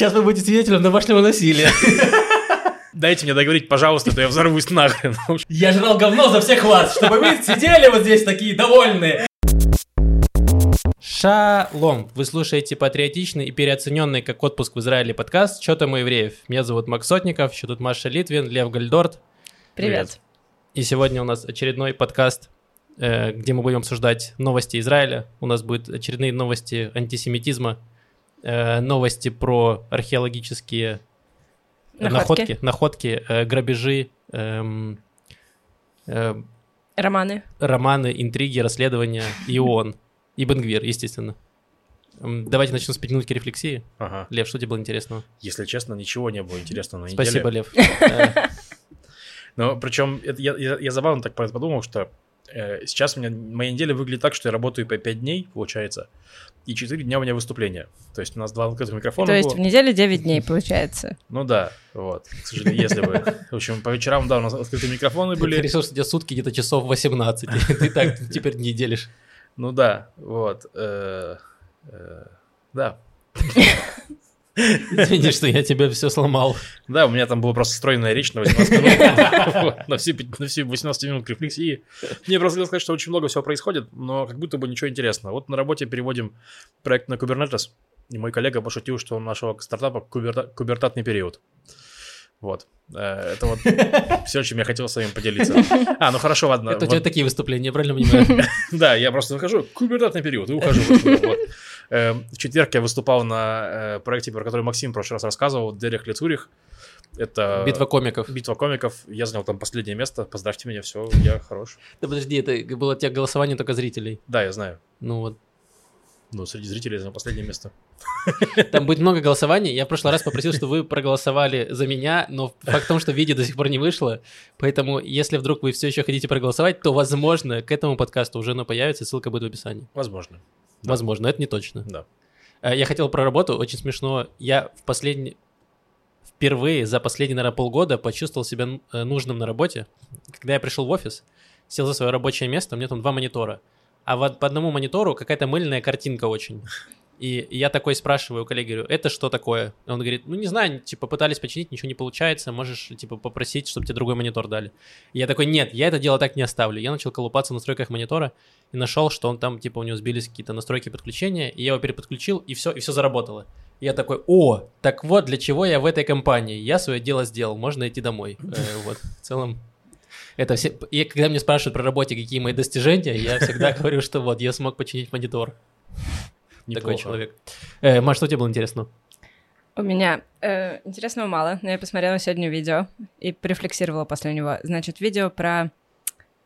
Сейчас вы будете свидетелем домашнего насилия. Дайте мне договорить, пожалуйста, то я взорвусь нахрен. Я жрал говно за всех вас, чтобы вы сидели вот здесь такие довольные. Шалом! Вы слушаете патриотичный и переоцененный как отпуск в Израиле подкаст «Чё там у евреев?». Меня зовут Макс Сотников, еще тут Маша Литвин, Лев Гальдорт. Привет. И сегодня у нас очередной подкаст, э, где мы будем обсуждать новости Израиля. У нас будут очередные новости антисемитизма, э, новости про археологические Находки. находки, находки э, грабежи, эм, э, Романы. романы, интриги, расследования и ООН. И Бенгвир, естественно. Давайте начнем с пяти минутки рефлексии. Ага. Лев, что тебе было интересного? Если честно, ничего не было интересного на неделе. Спасибо, Лев. Э, Но причем я, я, я забавно так подумал, что э, сейчас у меня моя неделя выглядит так, что я работаю по 5 дней, получается, и 4 дня у меня выступления. То есть у нас два открытых микрофона То есть было. в неделе 9 дней получается. Ну да, вот, к сожалению, если бы. В общем, по вечерам, да, у нас открытые микрофоны были. у тебя сутки где-то часов 18. и Ты так теперь не делишь. Ну да, вот. э, э, Да, Извини, что я тебе все сломал. Да, у меня там была просто стройная речь на 18 минут. На все пять- на все 18 минут рефлексии. Мне просто хотел сказать, что очень много всего происходит, но как будто бы ничего интересного. Вот на работе переводим проект на Kubernetes, и мой коллега пошутил, что у нашего стартапа куберта- кубертатный период. Вот. Э, Это вот все, чем я хотел с вами поделиться. А, ну хорошо, ладно. Это у тебя такие выступления, правильно понимаю? да, я просто выхожу, кубертатный период, и ухожу. Вот. Э, В четверг я выступал на э, проекте, про который Максим в прошлый раз рассказывал, Дерек Лицурих. Это Битва комиков. битва комиков. Я занял там последнее место. Поздравьте меня, все, я хорош. Да подожди, это было тебя голосование только зрителей. Да, я знаю. Ну вот. Ну, среди зрителей я занял последнее место. Там будет много голосований. Я в прошлый раз попросил, чтобы вы проголосовали за меня, но факт в том, что видео до сих пор не вышло. Поэтому, если вдруг вы все еще хотите проголосовать, то, возможно, к этому подкасту уже оно появится, ссылка будет в описании. Возможно. Да. Возможно, это не точно. Да. Э, Я хотел про работу, очень смешно. Я в последний... Впервые за последние, наверное, полгода почувствовал себя э, нужным на работе. Когда я пришел в офис, сел за свое рабочее место, у меня там два монитора. А вот по одному монитору какая-то мыльная картинка очень. И я такой спрашиваю у коллеги, говорю, это что такое? Он говорит, ну не знаю, типа пытались починить, ничего не получается, можешь типа попросить, чтобы тебе другой монитор дали. И я такой, нет, я это дело так не оставлю. Я начал колупаться в настройках монитора и нашел, что он там, типа, у него сбились какие-то настройки подключения, и я его переподключил, и все, и все заработало. И я такой, о, так вот для чего я в этой компании. Я свое дело сделал, можно идти домой. Э, Вот, в целом, это все... И когда мне спрашивают про работе, какие мои достижения, я всегда говорю, что вот, я смог починить монитор. Такой Неплохо. человек. Э, Маш, что тебе было интересно? У меня э, интересного мало, но я посмотрела сегодня видео и порефлексировала после него. Значит, видео про,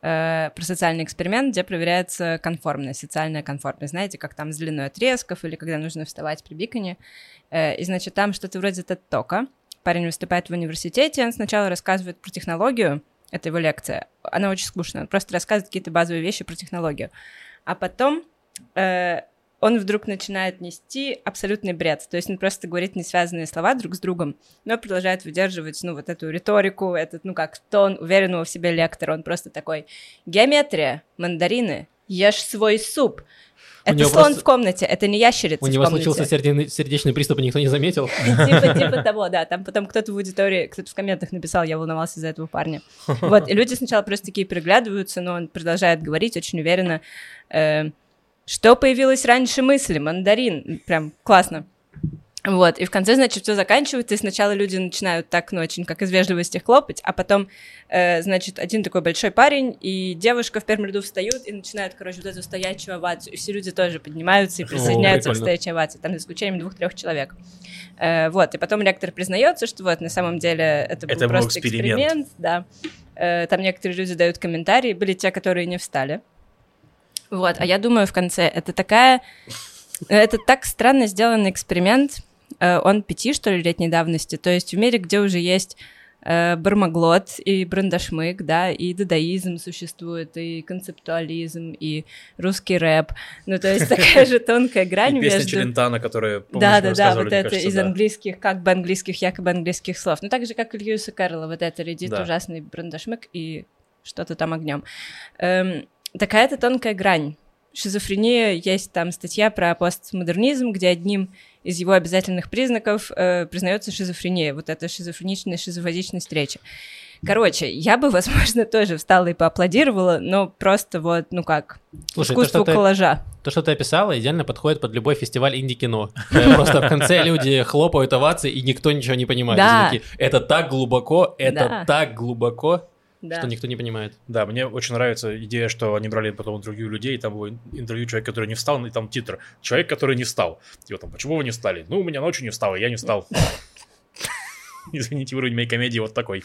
э, про социальный эксперимент, где проверяется конформность, социальная конформность. Знаете, как там с длиной отрезков или когда нужно вставать при биконе. Э, и, значит, там что-то вроде TED-тока. Парень выступает в университете, он сначала рассказывает про технологию, это его лекция. Она очень скучная, он просто рассказывает какие-то базовые вещи про технологию. А потом э, он вдруг начинает нести абсолютный бред. То есть он просто говорит несвязанные слова друг с другом, но продолжает выдерживать, ну, вот эту риторику, этот, ну, как тон уверенного в себе лектора. Он просто такой, геометрия, мандарины, ешь свой суп. Это слон просто- в комнате, это не ящерица У него случился сердечный, сердечный приступ, и никто не заметил. Типа, типа того, да. Там потом кто-то в аудитории, кто-то в комментах написал, я волновался за этого парня. Вот, и люди сначала просто такие переглядываются, но он продолжает говорить очень уверенно. Что появилось раньше мысли? Мандарин. Прям классно. Вот, и в конце, значит, все заканчивается, и сначала люди начинают так, ну, очень как из вежливости хлопать, а потом, э, значит, один такой большой парень и девушка в первом ряду встают и начинают, короче, вот эту стоячую овацию, и все люди тоже поднимаются и присоединяются к прикольно. стоячей овации, там, за исключением двух-трех человек. Э, вот, и потом лектор признается, что вот, на самом деле, это был был просто эксперимент. эксперимент, да. Э, там некоторые люди дают комментарии, были те, которые не встали. Вот, а я думаю в конце, это такая... Это так странно сделанный эксперимент. Э, Он пяти, что ли, летней давности. То есть в мире, где уже есть э, бармаглот и брандашмык, да, и дадаизм существует, и концептуализм, и русский рэп. Ну, то есть такая же тонкая грань И песня между... Челентана, которая, помнишь, Да, мы да, да, рассказывали, вот это кажется, из да. английских, как бы английских, якобы английских слов. Ну, так же, как и Льюиса Кэрролла, вот это редит Да. ужасный брандашмык и что-то там огнем. Эм, такая-то тонкая грань. Шизофрения, есть там статья про постмодернизм, где одним из его обязательных признаков э, признается шизофрения, вот это шизофреничная шизофазичность речи. Короче, я бы, возможно, тоже встала и поаплодировала, но просто вот, ну как, Слушай, искусство то, что ты- коллажа. То, что ты описала, идеально подходит под любой фестиваль инди-кино. Просто в конце люди хлопают овации, и никто ничего не понимает. Это так глубоко, это так глубоко, Да. что никто не понимает. Да, мне очень нравится идея, что они брали потом интервью людей, и там было интервью человека, который не встал, и там титр. Человек, который не встал. Типа там, почему вы не встали? Ну, у меня ночью не встал, и я не встал. Извините, уровень моей комедии вот такой.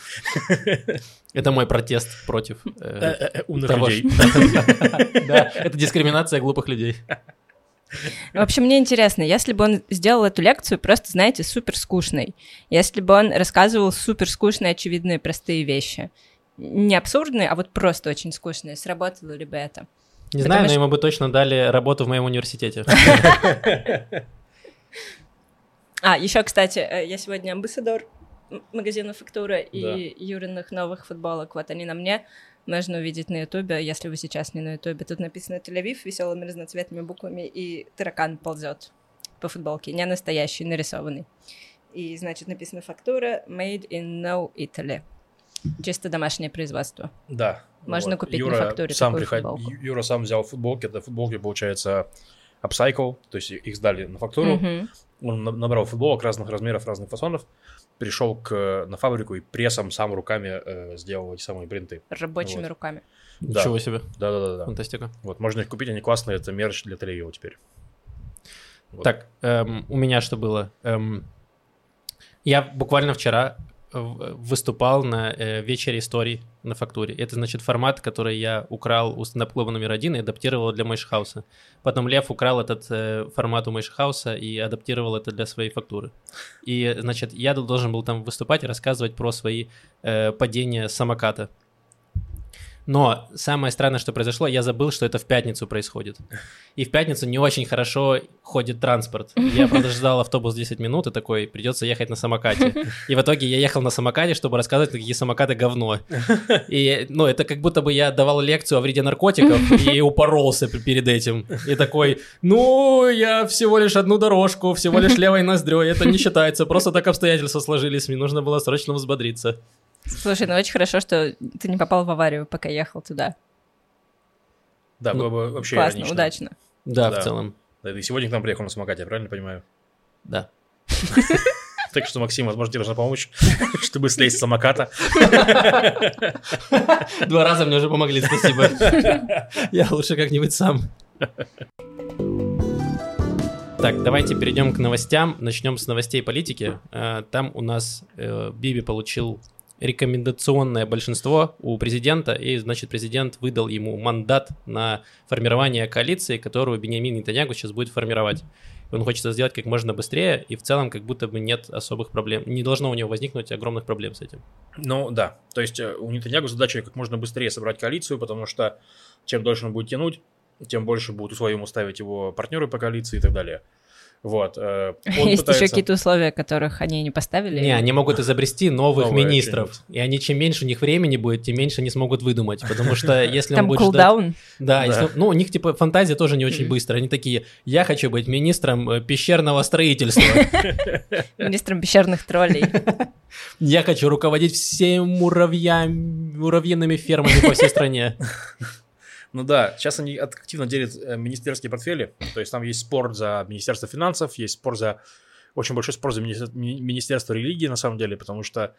Это мой протест против э, Э-э-э, Умных того, людей. Да, это дискриминация глупых людей. В общем, мне интересно, если бы он сделал эту лекцию просто, знаете, супер скучной, если бы он рассказывал супер скучные, очевидные, простые вещи, не абсурдные, а вот просто очень скучные, сработало ли бы это? Не Потому знаю, но что- ему бы точно дали работу в моем университете. А, еще, кстати, э, я сегодня амбассадор магазина «Фактура» и. Юриных новых футболок. Вот они на мне. Можно увидеть на Ютубе, если вы сейчас не на Ютубе. Тут написано «Тель-Авив» веселыми разноцветными буквами, и таракан ползет по футболке. Не настоящий, нарисованный. И, значит, написано «Фактура», «Made in no Italy». Чисто домашнее производство. Да. Можно купить на Юра фактуре сам такую приход- футболку. Юра сам взял футболки. Это футболки, получается, upcycle, то есть их сдали на фактуру. Мгм. Он на- набрал футболок разных размеров, разных фасонов, пришел к, на фабрику и прессом сам руками э, сделал эти самые принты. Рабочими Вот. руками. Да. Ничего себе, Да-да-да. фантастика. Вот, можно их купить, они классные, это мерч для Телеева теперь. Вот. Так, эм, у меня что было? Эм, я буквально вчера выступал на э, вечере историй на фактуре. Это, значит, формат, который я украл у стендап-клуба номер один и адаптировал для Мэйшхауса. Потом Лев украл этот э, формат у Мэйшхауса и адаптировал это для своей фактуры. И, значит, я должен был там выступать и рассказывать про свои э, падения самоката. Но самое странное, что произошло, я забыл, что это в пятницу происходит. И в пятницу не очень хорошо ходит транспорт. Я просто ждал автобус 10 минут и такой, придется ехать на самокате. И в итоге я ехал на самокате, чтобы рассказывать, какие самокаты говно. И, ну, это как будто бы я давал лекцию о вреде наркотиков и упоролся перед этим. И такой, ну, я всего лишь одну дорожку, всего лишь левой ноздрёй, это не считается, просто так обстоятельства сложились, мне нужно было срочно взбодриться. Слушай, ну очень хорошо, что ты не попал в аварию, пока ехал туда. Да, Ну, было бы вообще Классно, иронично. удачно. Да, Да. в целом, Да, ты сегодня к нам приехал на самокате, я правильно понимаю? да. Так что, Максим, возможно, тебе нужна помощь, чтобы слезть с самоката. Два раза мне уже помогли, спасибо. Я лучше как-нибудь сам. Так, давайте перейдем к новостям. Начнем с новостей политики. Э, Там у нас э, Биби получил рекомендационное большинство у президента, и, значит, президент выдал ему мандат на формирование коалиции, которую Бениамин Нетаньягу сейчас будет формировать. Он хочет это сделать как можно быстрее, и в целом как будто бы нет особых проблем. Не должно у него возникнуть огромных проблем с этим. Ну да, то есть э, у Нетаньягу задача как можно быстрее собрать коалицию, потому что чем дольше он будет тянуть, тем больше будут условия ему ставить его партнеры по коалиции и так далее. Вот. э, он Есть пытается- еще какие-то условия, которых они не поставили. Не, они могут изобрести новых Новое министров. И они, чем меньше у них времени будет, тем меньше они смогут выдумать. Потому что если он будет ждать... кулдаун. Да, Да. если он- ну, у них, типа, фантазия тоже не очень быстро. Они такие, я хочу быть министром э, пещерного строительства. Министром пещерных троллей. Я хочу руководить всеми муравьями, муравьиными фермами по всей стране. Ну да, сейчас они активно делят э, министерские портфели. То есть там есть спор за Министерство финансов, есть спор за... Очень большой спор за министер- ми- Министерство религии, на самом деле, потому что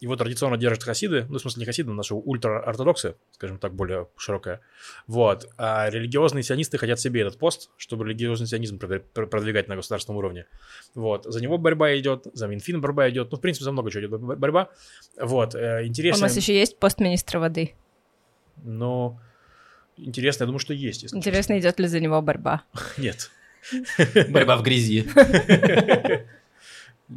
его традиционно держат хасиды, ну, в смысле, не хасиды, наши ультраортодоксы, скажем так, более широкая. Вот. А религиозные сионисты хотят себе этот пост, чтобы религиозный сионизм продвиг- пр- продвигать на государственном уровне. Вот. За него борьба идет, за Минфин борьба идет. Ну, в принципе, за много чего идет бо- борьба. Вот. э, У Интересно. нас еще есть пост министра воды. Но интересно, я думаю, что есть. если Интересно, идет ли за него борьба. честно. Нет. Борьба в грязи.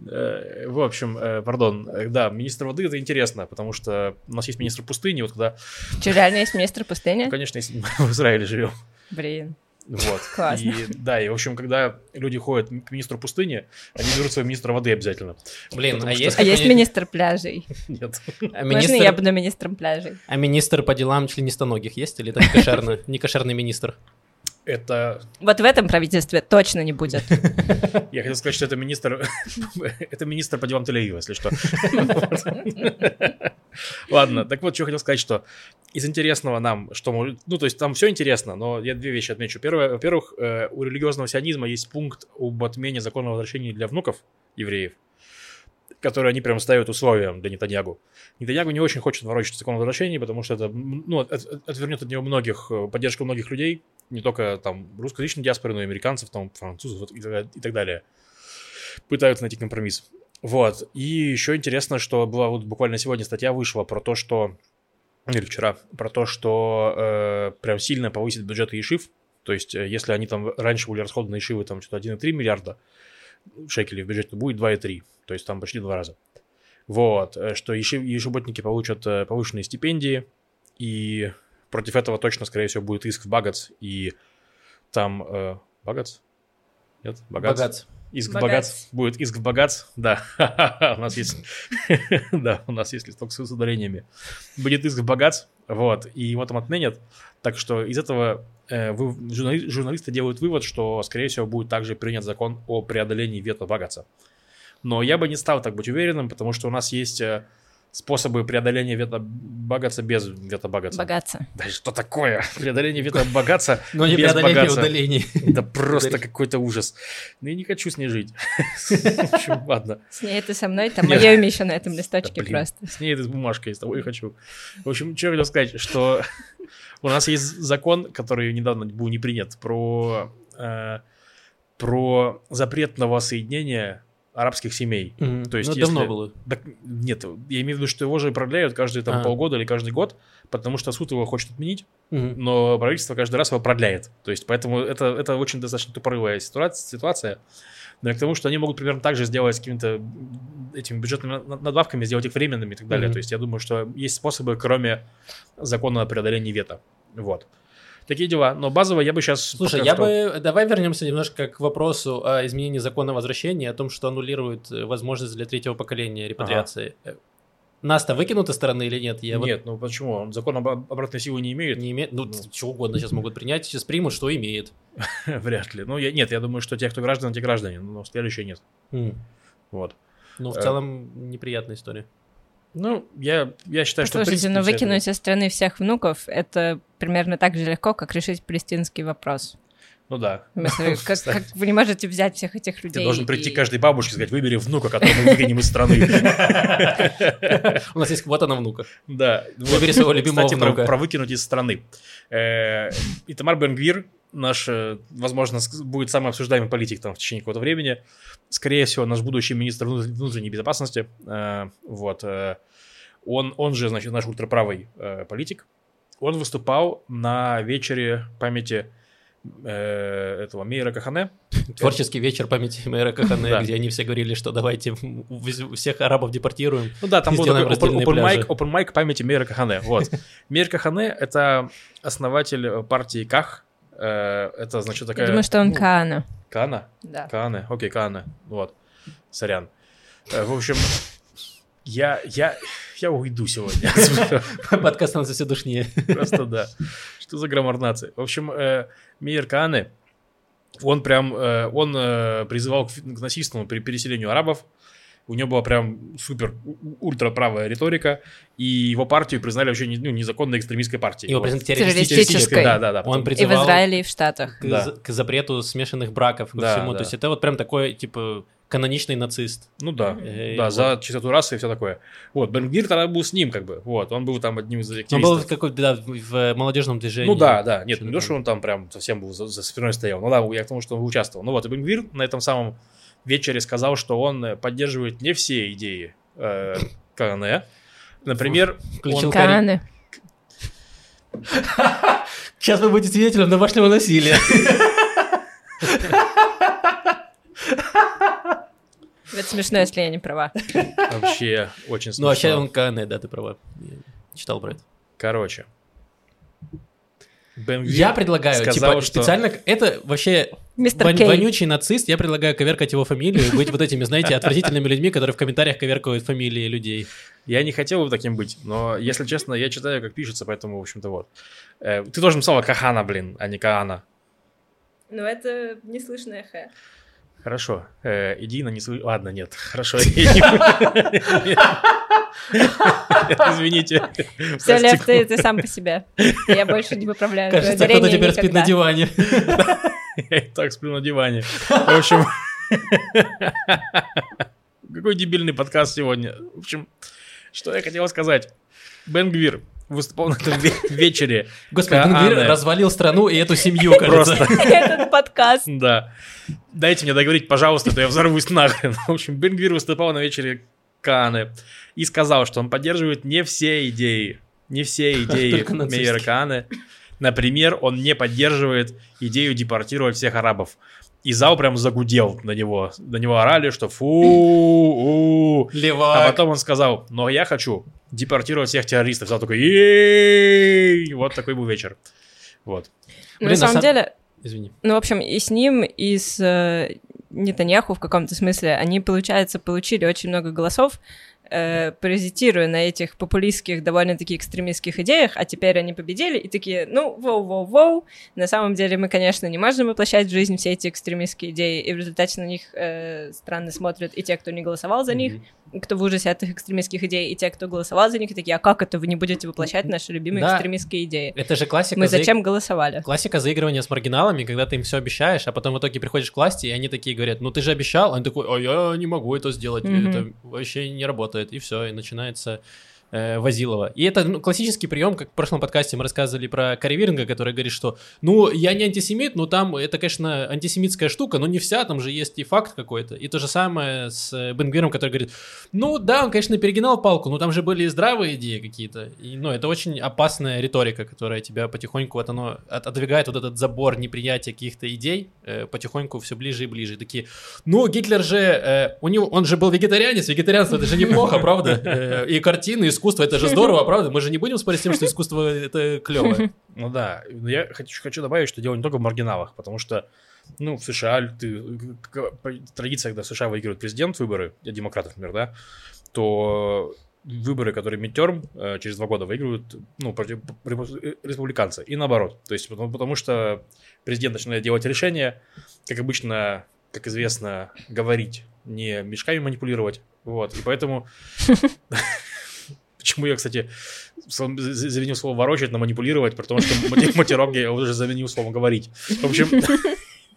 Э, В общем, э, пардон, э, да, министр воды это интересно, потому что у нас есть министр пустыни, вот когда, Че, реально есть министр пустыни? конечно, если мы в Израиле живем, Блин. Вот. Классно. И да, и в общем, когда люди ходят к министру пустыни, они берут своего министра воды обязательно. Блин, Потому а что- есть А есть министр пляжей? Нет. а Можно министр- я буду министром пляжей? А министр по делам членистоногих есть? Или это? Не кошерный министр? Это, Вот в этом правительстве точно не будет. я хотел сказать, что это министр, это министр по делам Тель-Авива, если что. Ладно, так вот, что хотел сказать, что из интересного нам, что может, ну, то есть там все интересно, но я две вещи отмечу. Первое, во-первых, э, у религиозного сионизма есть пункт об отмене закона о возвращении для внуков евреев, который они прям ставят условием для Нетаньягу. Нетаньягу не очень хочет ворочать закон о возвращении, потому что это, ну, от- от- отвернет от него многих, э, поддержку многих людей, не только там русскоязычной диаспоры, но и американцев, там, французов и и так далее. Пытаются найти компромисс. Вот. И еще интересно, что была вот буквально сегодня статья вышла про то, что или вчера, про то, что э, прям сильно повысит бюджеты Ешив. То есть, э, если они там раньше были расходы на Ешивы там что-то 1,3 миллиарда шекелей в бюджете, то будет 2,3. То есть, там почти два раза. Вот. э, Что ешив- ешеботники получат э, повышенные стипендии, и против этого точно, скорее всего, будет иск в Багац, и там... э, Багац? Нет? Багац? Иск в Багац. Будет иск в Багац. Да. У нас есть... Да, у нас есть листок с с ударениями. Будет иск в Багац. Вот. И его там отменят. Так что из этого э, вы- журнали- журналисты делают вывод, что, скорее всего, будет также принят закон о преодолении вето Багаца. Но я бы не стал так быть уверенным, потому что у нас есть э, способы преодоления вето Багаца без вето Багаца. Богаться. Да что такое? Преодоление вето Багаца Но не без преодоление удалений. Да просто какой-то ужас. Ну, я не хочу с ней жить. В общем, ладно. С ней ты со мной, там мое имя еще на этом листочке просто. С ней эта бумажка есть, того и хочу. В общем, что я хотел сказать, что у нас есть закон, который недавно был не принят, про, э, про запрет на воссоединение арабских семей. Мгм. То есть, Ну, если- давно было. Так, нет, я имею в виду, что его же продляют каждые там А. полгода или каждый год, потому что суд его хочет отменить, Мгм. но правительство каждый раз его продляет. То есть, поэтому это, это очень достаточно тупорылая ситуация, ситуация. Но и к тому, что они могут примерно так же сделать с какими-то этими бюджетными на- надбавками, сделать их временными и так далее. Мгм. То есть, я думаю, что есть способы, кроме закона о преодолении вето. Вот. Такие дела. Но базово я бы сейчас... Слушай, я бы... Давай вернемся немножко к вопросу о изменении закона о возвращении, о том, что аннулирует э, возможность для третьего поколения репатриации. Э, Нас-то выкинут из страны или нет? Я вот Нет, ну почему? Он закон об обратной силы не имеет? не имею... Ну, Ну. чего угодно сейчас могут принять, сейчас примут, что имеет. Вряд ли. Ну, я, нет, я думаю, что те, кто граждане, те граждане, но следующие нет. М. Вот. Ну, в Э. целом, неприятная история. Ну, я, я считаю, что... Слушайте, ну выкинуть из страны всех внуков — это примерно так же легко, как решить палестинский вопрос. Ну да. Смысле, как, как вы не можете взять всех этих людей? Ты должен прийти и- к каждой бабушке и сказать, выбери внука, которого мы выкинем из страны. У нас есть квота на внуках. Да. Выбери своего любимого внука. про выкинуть из страны. Э, Итамар Бенгвир, наш, возможно, будет самый обсуждаемый политик там в течение какого-то времени. Скорее всего, наш будущий министр внут- внутренней безопасности. Э, Вот. э, Он, он же, значит, наш ультраправый э, политик. Он выступал на вечере памяти э, этого Мейра Кахане. Творческий вечер памяти мэра Кахане, Да. где они все говорили, что давайте всех арабов депортируем. Ну да, там был такой open, mic, open mic памяти Мейра Кахане. Вот. Мейр Кахане — это основатель партии Ках. Э, Это, значит, такая... Я думаю, что он ну, Каана. Каана? Да. Каане, окей, Каане. Вот. Сорян. Э, В общем, я, я, я уйду сегодня. Подкаст становится все душнее. Просто да. Что за граммар нации? В общем, э, Мейер Каане, он прям, э, он э, призывал к к насильственному пере- переселению арабов. У него была прям супер ультраправая риторика, и его партию признали вообще не- ну, незаконной экстремистской партией. Его Вот. признали Террористической. Да, да, да. Он потом- И в призывал Израиле, и в Штатах. к, Да. к запрету смешанных браков, ко Да, всему. да. То есть это вот прям такой, типа, каноничный нацист. Ну да, Э, да, вот. за чистоту расы и все такое. Вот, Бенгвир тогда был с ним, как бы. Вот, он был там одним из Он активистов. был какой-то, да, в, молодежном движении. Ну да, да. Нет, не то, что он там прям совсем был за, за спиной стоял. Ну да, я к тому, что он участвовал. Ну вот, и Бенгвир на этом самом вечере сказал, что он э, поддерживает не все идеи э, КНЭ. Например, Включил он- Кааны. Сейчас вы будете свидетелем домашнего насилия. Это смешно, если я не права. вообще очень Ну, вообще смешно. он КН, да, ты права. Я читал про это. Короче. Я предлагаю, сказал, типа, что- специально... Это вообще Мистер вон- Кей. вонючий нацист. Я предлагаю коверкать его фамилию и быть вот этими, знаете, отвратительными людьми, которые в комментариях коверкают фамилии людей. Я не хотел бы таким быть, но, если честно, я читаю, как пишется, поэтому, в общем-то, вот. Э, ты тоже написала Кахана, блин, а не Каана. Ну, это неслышное хэ. Хорошо. Э, иди на не слы- Ладно, нет. Хорошо. Извините. Все, Лев, ты, ты сам по себе. Я больше не поправляю Кажется, кто-то теперь спит никогда. на диване. Я и так сплю на диване. В общем... Какой дебильный подкаст сегодня. В общем, что я хотел сказать. Бенгвир выступал на этом ве- вечере. Господи. Бенгвир развалил страну и эту семью, кажется. Просто. Этот подкаст. Да. Дайте мне договорить, пожалуйста, то я взорвусь нахрен. В общем, Бенгвир выступал на вечере Кааны и сказал, что он поддерживает не все идеи, не все идеи. Мейера Кааны. Например, он не поддерживает идею депортировать всех арабов. И зал прям загудел на него. На него орали, что фу, у. А потом он сказал, но я хочу депортировать всех террористов. Зал такой, «Ей!» Вот такой был вечер. Вот. Блин, на самом сам- деле, Извини. ну, в общем, и с ним, и с э, Нетаньяху в каком-то смысле, они, получается, получили очень много голосов, э, паразитируя на этих популистских, довольно-таки экстремистских идеях, а теперь они победили и такие, ну, воу-воу-воу, на самом деле мы, конечно, не можем воплощать в жизнь все эти экстремистские идеи, и в результате на них э, странно смотрят и те, кто не голосовал за них, и кто в ужасе от их экстремистских идей, и те, кто голосовал за них, и такие, а как это вы не будете воплощать наши любимые Да. экстремистские идеи? Это же классика. Мы зачем голосовали? Классика заигрывания с маргиналами, когда ты им все обещаешь, а потом в итоге приходишь к власти, и они такие говорят, ну ты же обещал, а он такой, а я не могу это сделать, Мгм. это вообще не работает, и все, и начинается э, Возилова. И это ну, классический прием, как в прошлом подкасте мы рассказывали про Карри Виринга, который говорит, что ну я не антисемит, но там это, конечно, антисемитская штука, но не вся, там же есть и факт какой-то. И то же самое с э, Бенгвиром, который говорит, ну да, он, конечно, перегинал палку, но там же были и здравые идеи какие-то. И, ну, это очень опасная риторика, которая тебя потихоньку вот оно от- отодвигает вот этот забор неприятия каких-то идей э, потихоньку все ближе и ближе. Такие, ну, Гитлер же, э, у него, он же был вегетарианец, вегетарианство это же неплохо, правда? Э, и картины, искусство это же здорово, правда? Мы же не будем спорить с тем, что искусство это клево. Ну да, я хочу, хочу добавить, что дело не только в маргиналах, потому что, ну, в США, ты, по традиции, когда в США выигрывает президент выборы, э, демократов, например, да, то выборы, которые midterm, э, через два года выигрывают, ну, против- э, республиканцы, и наоборот. То есть, потому, потому что президент начинает делать решения, как обычно, как известно, говорить, не мешками манипулировать, вот, и поэтому... Почему я, кстати, заменил слово ворочать на манипулировать, потому что мати- матерок я уже заменил словом говорить. В общем,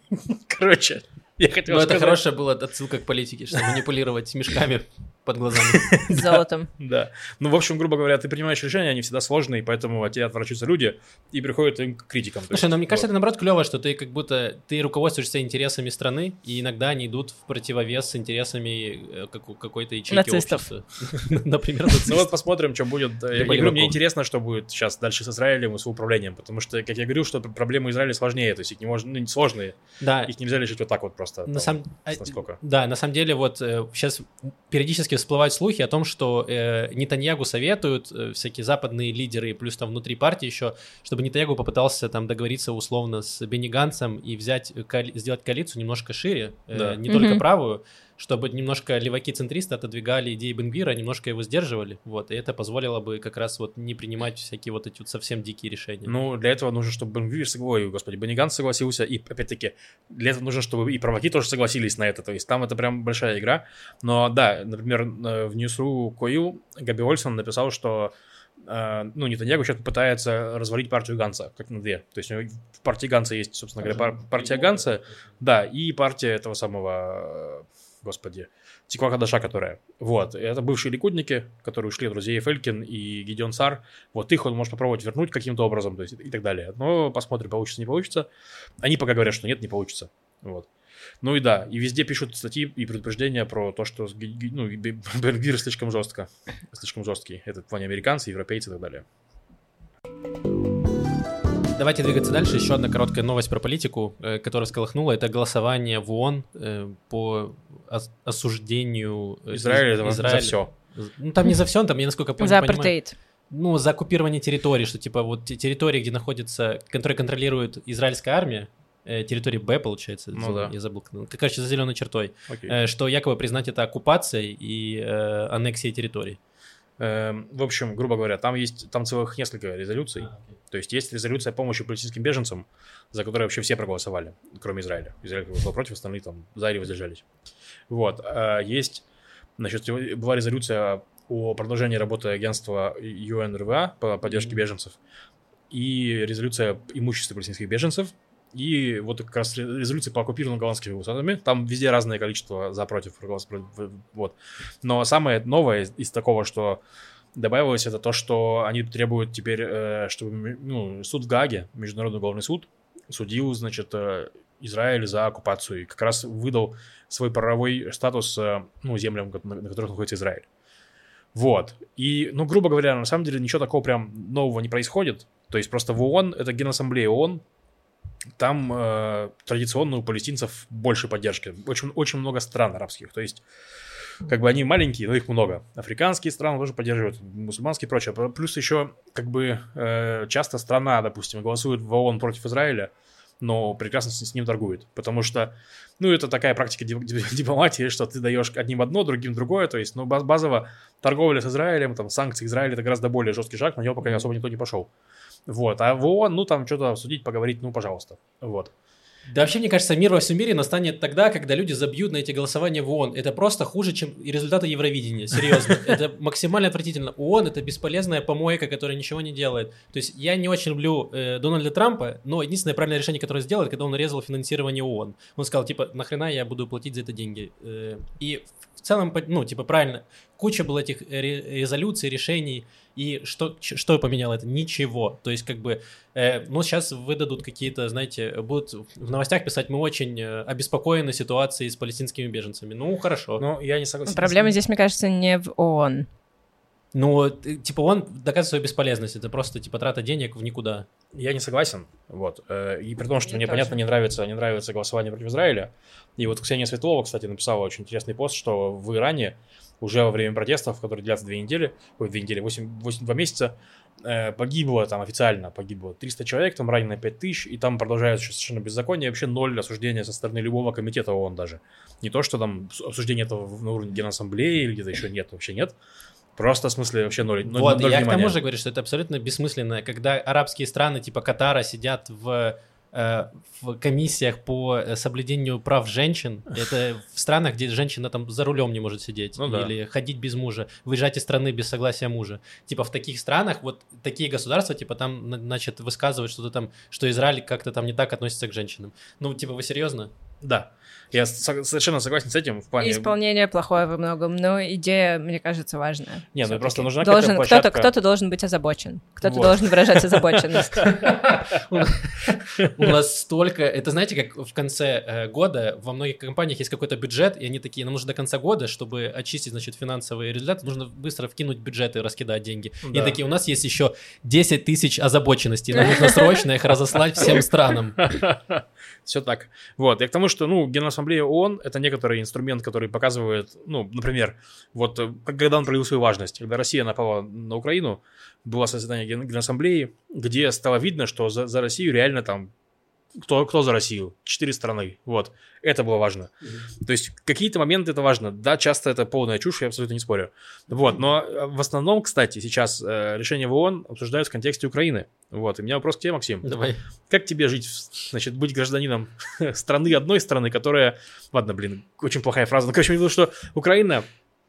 короче, я хотел Но Ну, это сказать- хорошая была отсылка к политике, что манипулировать мешками под глазами. С золотом. Да. Ну, в общем, грубо говоря, ты принимаешь решения, они всегда сложные, поэтому от тебя отворачиваются люди и приходят им к критикам. Слушай, но мне кажется, это наоборот клево, что ты как будто ты руководствуешься интересами страны, и иногда они идут в противовес с интересами э, как- какой-то ячейки Нацистов. общества. Например, Ну вот посмотрим, что будет. Я говорю, мне интересно, что будет сейчас дальше с Израилем и с управлением, потому что, как я говорил, что пр- проблемы Израиля сложнее, то есть их не можно, ну, сложные, Да, их нельзя решить вот так вот просто. на самом насколько. Да, на самом деле вот сейчас периодически всплывают слухи о том, что э, Нетаньягу советуют э, всякие западные лидеры, плюс там внутри партии еще, чтобы Нетаньягу попытался там договориться условно с Бенни Ганцем и взять, коали- сделать коалицию немножко шире, э, Да. не Мгм. только правую, чтобы немножко леваки-центристы отодвигали идеи Бенгвира, немножко его сдерживали, вот, и это позволило бы как раз вот не принимать всякие вот эти вот совсем дикие решения. Ну, для этого нужно, чтобы Бенгвир, ой, господи, Бенниган согласился, и, опять-таки, для этого нужно, чтобы и праваки тоже согласились на это, то есть там это прям большая игра, но да, например, э, в Ньюсру Коил Габи Ольсон написал, что э, ну, Нетаньягу сейчас пытается развалить партию Ганса, как на две. То есть у него в партии Ганса есть, собственно говоря, пар- партия Ганса, да, и партия этого самого, господи, Тиква Хадаша, которая. Вот, это бывшие ликудники, которые ушли от друзей Фелькин и Гидеон Сар. Вот их он может попробовать вернуть каким-то образом, то есть и так далее. Но посмотрим, получится, не получится. Они пока говорят, что нет, не получится. Вот. Ну и да, и везде пишут статьи и предупреждения про то, что ну, Бе- Бенгвир слишком жестко, слишком жесткий. Это в плане американцы, европейцы и так далее. Давайте двигаться дальше. Еще одна короткая новость про политику, э, которая сколыхнула. Это голосование в ООН э, по ос- осуждению э, Израиль Из- это за Израиля. все. Ну, там не за все, там, я насколько пон- За понимаю... апартеид. Ну, за оккупирование территории, что типа вот те- территории, где находится, которые контролирует израильская армия, территории Б, получается, Ну за- да. я забыл, как- короче, за зеленой чертой, э, что якобы признать это оккупацией и э, аннексией территорий. Эм, в общем, грубо говоря, там есть там целых несколько резолюций. А, То есть есть резолюция помощи палестинским беженцам, за которую вообще все проголосовали, кроме Израиля. Израиль голосовал против, остальные там за или воздержались. Вот. А Есть, значит, была резолюция о продолжении работы агентства ЮНРВА по поддержке беженцев и резолюция об имуществе палестинских беженцев. И вот как раз резолюции по оккупированным голландскими высотами. Там везде разное количество за против. Вот. Но самое новое из, из такого, что добавилось, это то, что они требуют теперь, э, чтобы ну, суд в Гааге, Международный уголовный суд, судил, значит, э, Израиль за оккупацию и как раз выдал свой правовой статус э, ну, землям, на которых находится Израиль. Вот. И, ну, грубо говоря, на самом деле ничего такого прям нового не происходит. То есть просто в ООН, это Генассамблея ООН, там э, традиционно у палестинцев больше поддержки. Очень, очень много стран арабских. То есть, как бы они маленькие, но их много. Африканские страны тоже поддерживают, мусульманские и прочее. Плюс еще, как бы, э, часто страна, допустим, голосует в ООН против Израиля, но прекрасно с, ним торгует. Потому что, ну, это такая практика ди- ди- дипломатии, что ты даешь одним одно, другим другое. То есть, ну, баз- базово торговля с Израилем, там, санкции Израиля, это гораздо более жесткий шаг, на него пока особо никто не пошел. Вот, а в ООН, ну, там что-то обсудить, поговорить, ну, пожалуйста. Вот. Да вообще, мне кажется, мир во всем мире настанет тогда, когда люди забьют на эти голосования в ООН. Это просто хуже, чем результаты Евровидения. Серьезно. Это максимально отвратительно. ООН — это бесполезная помойка, которая ничего не делает. То есть я не очень люблю э, Дональда Трампа, но единственное правильное решение, которое сделал, когда он резал финансирование ООН. Он сказал, типа, нахрена я буду платить за это деньги? Э, и целом, ну, типа, правильно. Куча было этих ре- резолюций, решений. И что, что поменяло это? Ничего. То есть, как бы, э, ну, сейчас выдадут какие-то, знаете, будут в новостях писать, мы очень э, обеспокоены ситуацией с палестинскими беженцами. Ну, хорошо. Ну, я не согласен. Проблема здесь, мне кажется, не в ООН. Ну, типа, он доказывает свою бесполезность. Это просто, типа, трата денег в никуда. Я не согласен. Вот. Э, И при том, что Мне мне, понятно, не нравится, не нравится голосование против Израиля. И вот Ксения Светлова, кстати, написала очень интересный пост, что в Иране уже во время протестов, которые длятся две недели, ой, две недели, 8, 8 два месяца, э, погибло там официально, погибло 300 человек, там ранено 5 тысяч, и там продолжается еще совершенно беззаконие, вообще ноль осуждения со стороны любого комитета ООН даже. Не то, что там обсуждение этого на уровне Генассамблеи или где-то еще нет, вообще нет. Просто, в смысле, вообще ноль, ноль, вот, ноль я к внимания. тому же говорю, что это абсолютно бессмысленно, когда арабские страны, типа Катара, сидят в, э, в комиссиях по э, соблюдению прав женщин. Это в странах, где женщина там за рулем не может сидеть Ну да. или ходить без мужа, выезжать из страны без согласия мужа. Типа в таких странах, вот такие государства, типа там, на- значит, высказывают что-то там, что Израиль как-то там не так относится к женщинам. Ну, типа, вы серьезно? Да. Я со- совершенно согласен с этим в плане... Исполнение плохое во многом, но идея, мне кажется, важная. Не, ну просто нужна должен, какая-то кто-то, площадка. кто-то должен быть озабочен, кто-то Вот. должен выражать озабоченность. У нас столько... Это знаете, как в конце э, года во многих компаниях есть какой-то бюджет, и они такие, нам нужно до конца года, чтобы очистить, значит, финансовые результаты, нужно быстро вкинуть бюджет и раскидать деньги. И такие, у нас есть еще 10 тысяч озабоченностей, нам нужно срочно их разослать всем странам. Все так. Вот. Я к тому, что, ну, Генассамблея ООН — это некоторый инструмент, который показывает, ну, например, вот э, когда он проявил свою важность. Когда Россия напала на Украину, было создание Ген- Генассамблеи, где стало видно, что за, за Россию реально там кто, кто за Россию? Четыре страны. Вот. Это было важно. То есть какие-то моменты это важно. Да, часто это полная чушь, я абсолютно не спорю. Вот. Но э, в основном, кстати, сейчас э, решения в ООН обсуждают в контексте Украины. Вот. И у меня вопрос к тебе, Максим. Давай. Как тебе жить, значит, быть гражданином страны, одной страны, которая... Ладно, блин, очень плохая фраза. Ну, короче, я видел, что Украина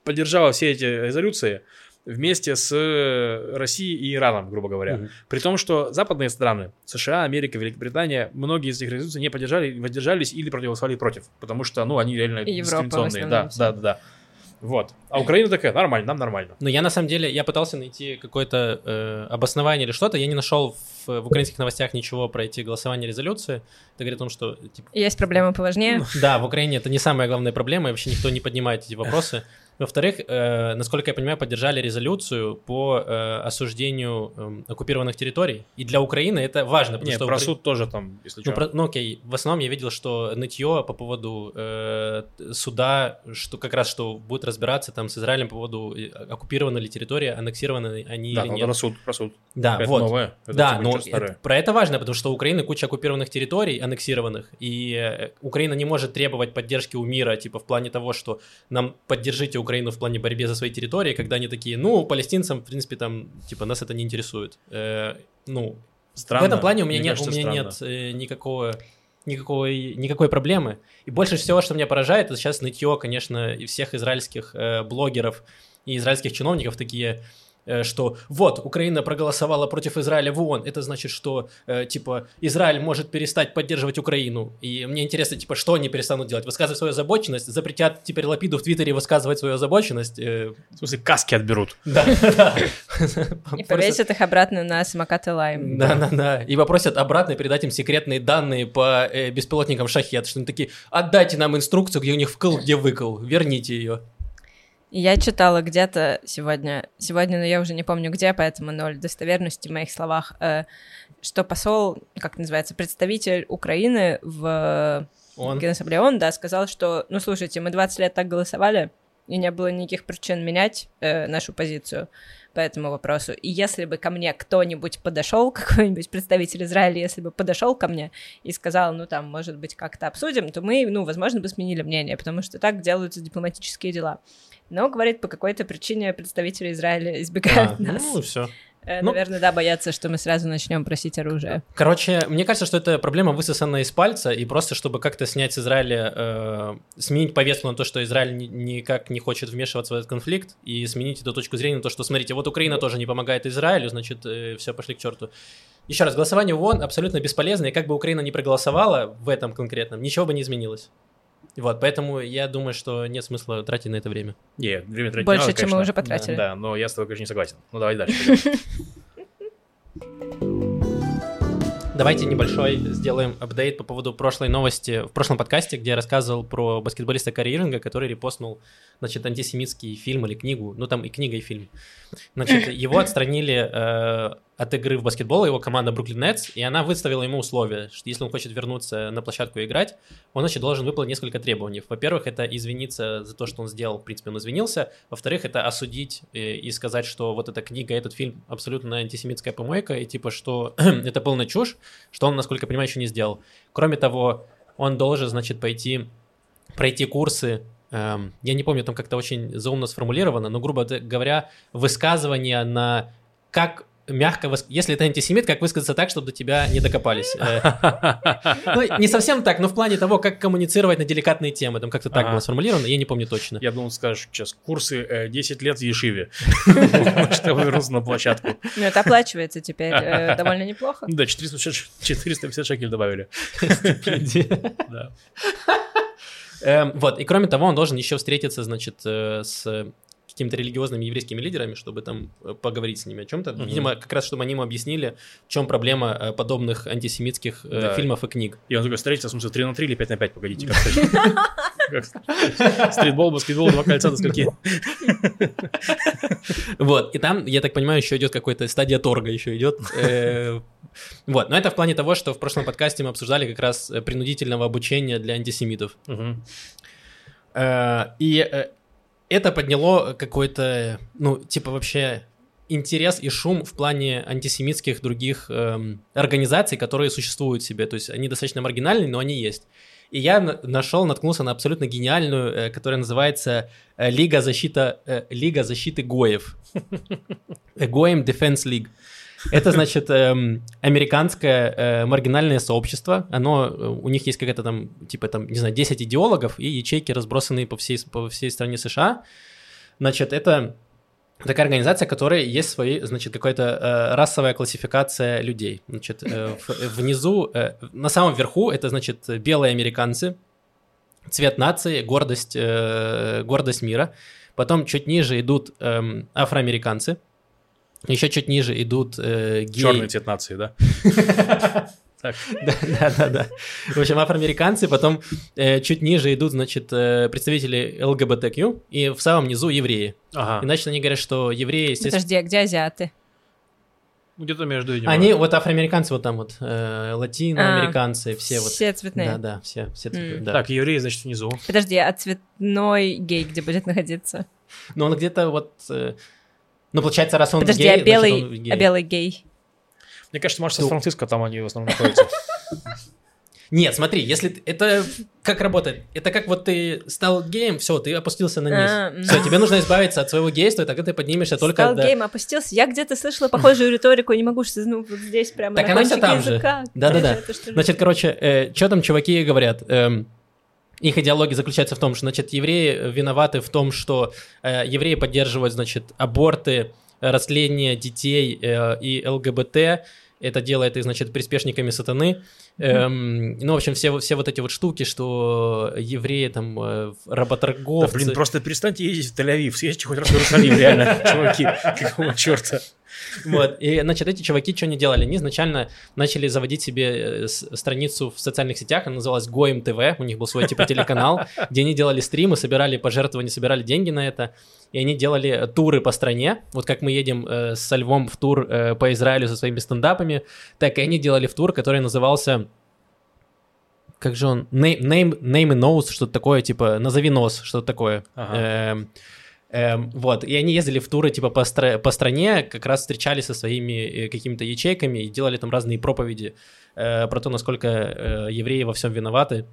поддержала все эти резолюции вместе с э, Россией и Ираном, грубо говоря. Мгм. При том, что западные страны, США, Америка, Великобритания, многие из этих резолюций не поддержали, воздержались или проголосовали против, потому что, ну, они реально И дискриминационные. Да, да, да, да. Вот. А Украина такая, нормально, нам нормально. Но я на самом деле, я пытался найти какое-то э, обоснование или что-то, я не нашел в, украинских новостях ничего про эти голосования резолюции. Это говорит о том, что типа, Есть проблемы поважнее. Да, в Украине это не самая главная проблема, и вообще никто не поднимает эти вопросы. Во-вторых, э, насколько я понимаю, поддержали резолюцию по э, осуждению эм, оккупированных территорий. И для Украины это важно, потому Не, что... про Укра- суд тоже там, если Ну, что. про- ну, окей, в основном я видел, что нытье по поводу э, суда, что как раз что будет разбираться там с Израилем по поводу э, оккупирована ли территория, аннексированы они да, или там нет. про суд, про суд. Да, это вот. новое. Это, да, типа, но это- про это важно, потому что у Украины куча оккупированных территорий, аннексированных, и э, Украина не может требовать поддержки у мира, типа в плане того, что нам поддержите Украину в плане борьбы за свои территории, когда они такие, ну, палестинцам, в принципе, там, типа, нас это не интересует. Э, ну, Странно. в этом плане у меня, Мне нет, кажется, у меня странно. нет э, никакого никакой, никакой проблемы. И больше всего, что меня поражает, это сейчас нытье, конечно, и всех израильских э, блогеров и израильских чиновников такие, э, что вот, Украина проголосовала против Израиля в ООН, это значит, что, э, типа, Израиль может перестать поддерживать Украину. И мне интересно, типа, что они перестанут делать? Высказывать свою озабоченность? Запретят теперь Лапиду в Твиттере высказывать свою озабоченность? Э, В смысле, каски отберут. Да. И повесят их обратно на самокаты Лайм. Да, да, да. И попросят обратно передать им секретные данные по э, беспилотникам Шахет, что они такие, отдайте нам инструкцию, где у них вкл, где выкл, верните ее. Я читала где-то сегодня, сегодня, но я уже не помню где, поэтому ноль достоверности в моих словах, э, что посол, как называется, представитель Украины в Он. Генассамблее ООН, да, сказал, что, ну, слушайте, мы 20 лет так голосовали, и не было никаких причин менять э, нашу позицию по этому вопросу. И если бы ко мне кто-нибудь подошел, какой-нибудь представитель Израиля, если бы подошел ко мне и сказал, ну, там, может быть, как-то обсудим, то мы, ну, возможно, бы сменили мнение, потому что так делаются дипломатические дела. Но, говорит, по какой-то причине представители Израиля избегают А, нас. ну, все. Э, ну- Наверное, да, боятся, что мы сразу начнем просить оружие. Короче, мне кажется, что это проблема высосанная из пальца, и просто чтобы как-то снять с Израиля, э, сменить повестку на то, что Израиль ни- никак не хочет вмешиваться в этот конфликт, и сменить эту точку зрения на то, что, смотрите, вот Украина тоже не помогает Израилю, значит, все, пошли к черту. Еще раз, голосование в ООН абсолютно бесполезно, и как бы Украина не проголосовала в этом конкретном, ничего бы не изменилось. Вот, поэтому я думаю, что нет смысла тратить на это время. Не, время тратить Больше, надо, чем мы уже потратили. Да, но я с тобой, конечно, не согласен. Ну, давай дальше. Давайте небольшой сделаем апдейт по поводу прошлой новости в прошлом подкасте, где я рассказывал про баскетболиста Карри Ирвинга, который репостнул, значит, антисемитский фильм или книгу, ну там и книга, и фильм. Значит, его отстранили э, от игры в баскетбол, его команда Бруклин Нетс, и она выставила ему условие, что если он хочет вернуться на площадку играть, он, значит, должен выполнить несколько требований. Во-первых, это извиниться за то, что он сделал, в принципе, он извинился. Во-вторых, это осудить э, и сказать, что вот эта книга, этот фильм абсолютно антисемитская помойка, и типа, что это полная чушь, что он, насколько я понимаю, еще не сделал. Кроме того, он должен, значит, пойти, пройти курсы, эм, я не помню, там как-то очень заумно сформулировано, но, грубо говоря, высказывания на как мягко, выс- если это антисемит, как высказаться так, чтобы до тебя не докопались. Э, Ну, не совсем так, но в плане того, как коммуницировать на деликатные темы, там как-то так было сформулировано, я не помню точно. Я думал, скажешь сейчас, курсы э, 10 лет в Ешиве. Чтобы вернуться на площадку. Ну, это оплачивается теперь э, довольно неплохо. Да, 450 450 шекелей добавили. Эм, Вот, и кроме того, он должен еще встретиться, значит, э, с какими-то религиозными еврейскими лидерами, чтобы там э, поговорить с ними о чем-то. Мгм. Видимо, как раз, чтобы они ему объяснили, в чем проблема э, подобных антисемитских э, Да. фильмов и книг. И он такой, встретиться, в смысле, 3 на 3 или 5 на 5, погодите. как Стритбол, баскетбол, два кольца до скольки? Вот, и там, я так понимаю, еще идет какая-то стадия торга еще идет. Вот, но это в плане того, что в прошлом подкасте мы обсуждали как раз принудительного обучения для антисемитов. И это подняло какой-то, ну, типа вообще интерес и шум в плане антисемитских других эм, организаций, которые существуют себе. То есть они достаточно маргинальные, но они есть. И я на- нашел, наткнулся на абсолютно гениальную, э, которая называется э, Лига, защита, э, Лига защиты Гоев. Goem Defense League. Это, значит, эм, американское э, маргинальное сообщество. Оно, э, у них есть какая-то там, типа там, не знаю, 10 идеологов и ячейки, разбросанные по всей, по всей стране США. Значит, это такая организация, которая есть свои, значит, какая-то э, расовая классификация людей. Значит, э, в- внизу, э, на самом верху, это, значит, белые американцы, цвет нации, гордость, э, гордость мира. Потом чуть ниже идут эм, афроамериканцы. Еще чуть ниже идут э, геи. Черный цвет нации, да? Так. Да, да, да, да. В общем, афроамериканцы, потом э, чуть ниже идут, значит, э, представители ЛГБТQ, и в самом низу евреи. Ага. Иначе они говорят, что евреи, естественно... Подожди, а где азиаты? Где-то между, видимо. Они, вот афроамериканцы вот там вот, э, латиноамериканцы, все вот. Все цветные. Да, да, все, все цветные, да. Так, евреи, значит, внизу. Подожди, а цветной гей где будет находиться? Но он где-то вот... э, ну, получается, раз он Подожди, гей, а значит, белый, он гей. а белый гей? Мне кажется, может, Ну. Сан-Франциско там они в основном находятся. Нет, смотри, если это как работает? Это как вот ты стал геем, все, ты опустился на А, низ. Все, тебе нужно избавиться от своего гейства, и тогда ты поднимешься только Стал до... гейм, опустился. Я где-то слышала похожую риторику, не могу, что ну, вот здесь прямо Так на она кончике там же. Да-да-да. Значит, короче, что там чуваки говорят? Эм, их идеология заключается в том, что, значит, евреи виноваты в том, что э, евреи поддерживают, значит, аборты, э, растление детей э, и ЛГБТ. Это делает их, значит, приспешниками сатаны. Эм, ну, в общем, все, все вот эти вот штуки, что евреи там э, Да, работорговцы. блин, просто перестаньте ездить в Тель-Авив, съездите хоть раз в Иерусалим, реально, чуваки, какого черта. Вот, и, значит, эти чуваки что не делали? Они изначально начали заводить себе э, страницу в социальных сетях, она называлась Гоем ТВ, у них был свой типа телеканал, где они делали стримы, собирали пожертвования, собирали деньги на это, и они делали э, туры по стране, вот как мы едем э, со Львом в тур э, по Израилю со своими стендапами, так и они делали в тур, который назывался как же он, name, name, name and nose, что-то такое, типа, назови нос, что-то такое. Ага. Эм, эм, вот, и они ездили в туры, типа, по, стра- по стране, как раз встречались со своими э, какими-то ячейками и делали там разные проповеди э, про то, насколько э, евреи во всем виноваты.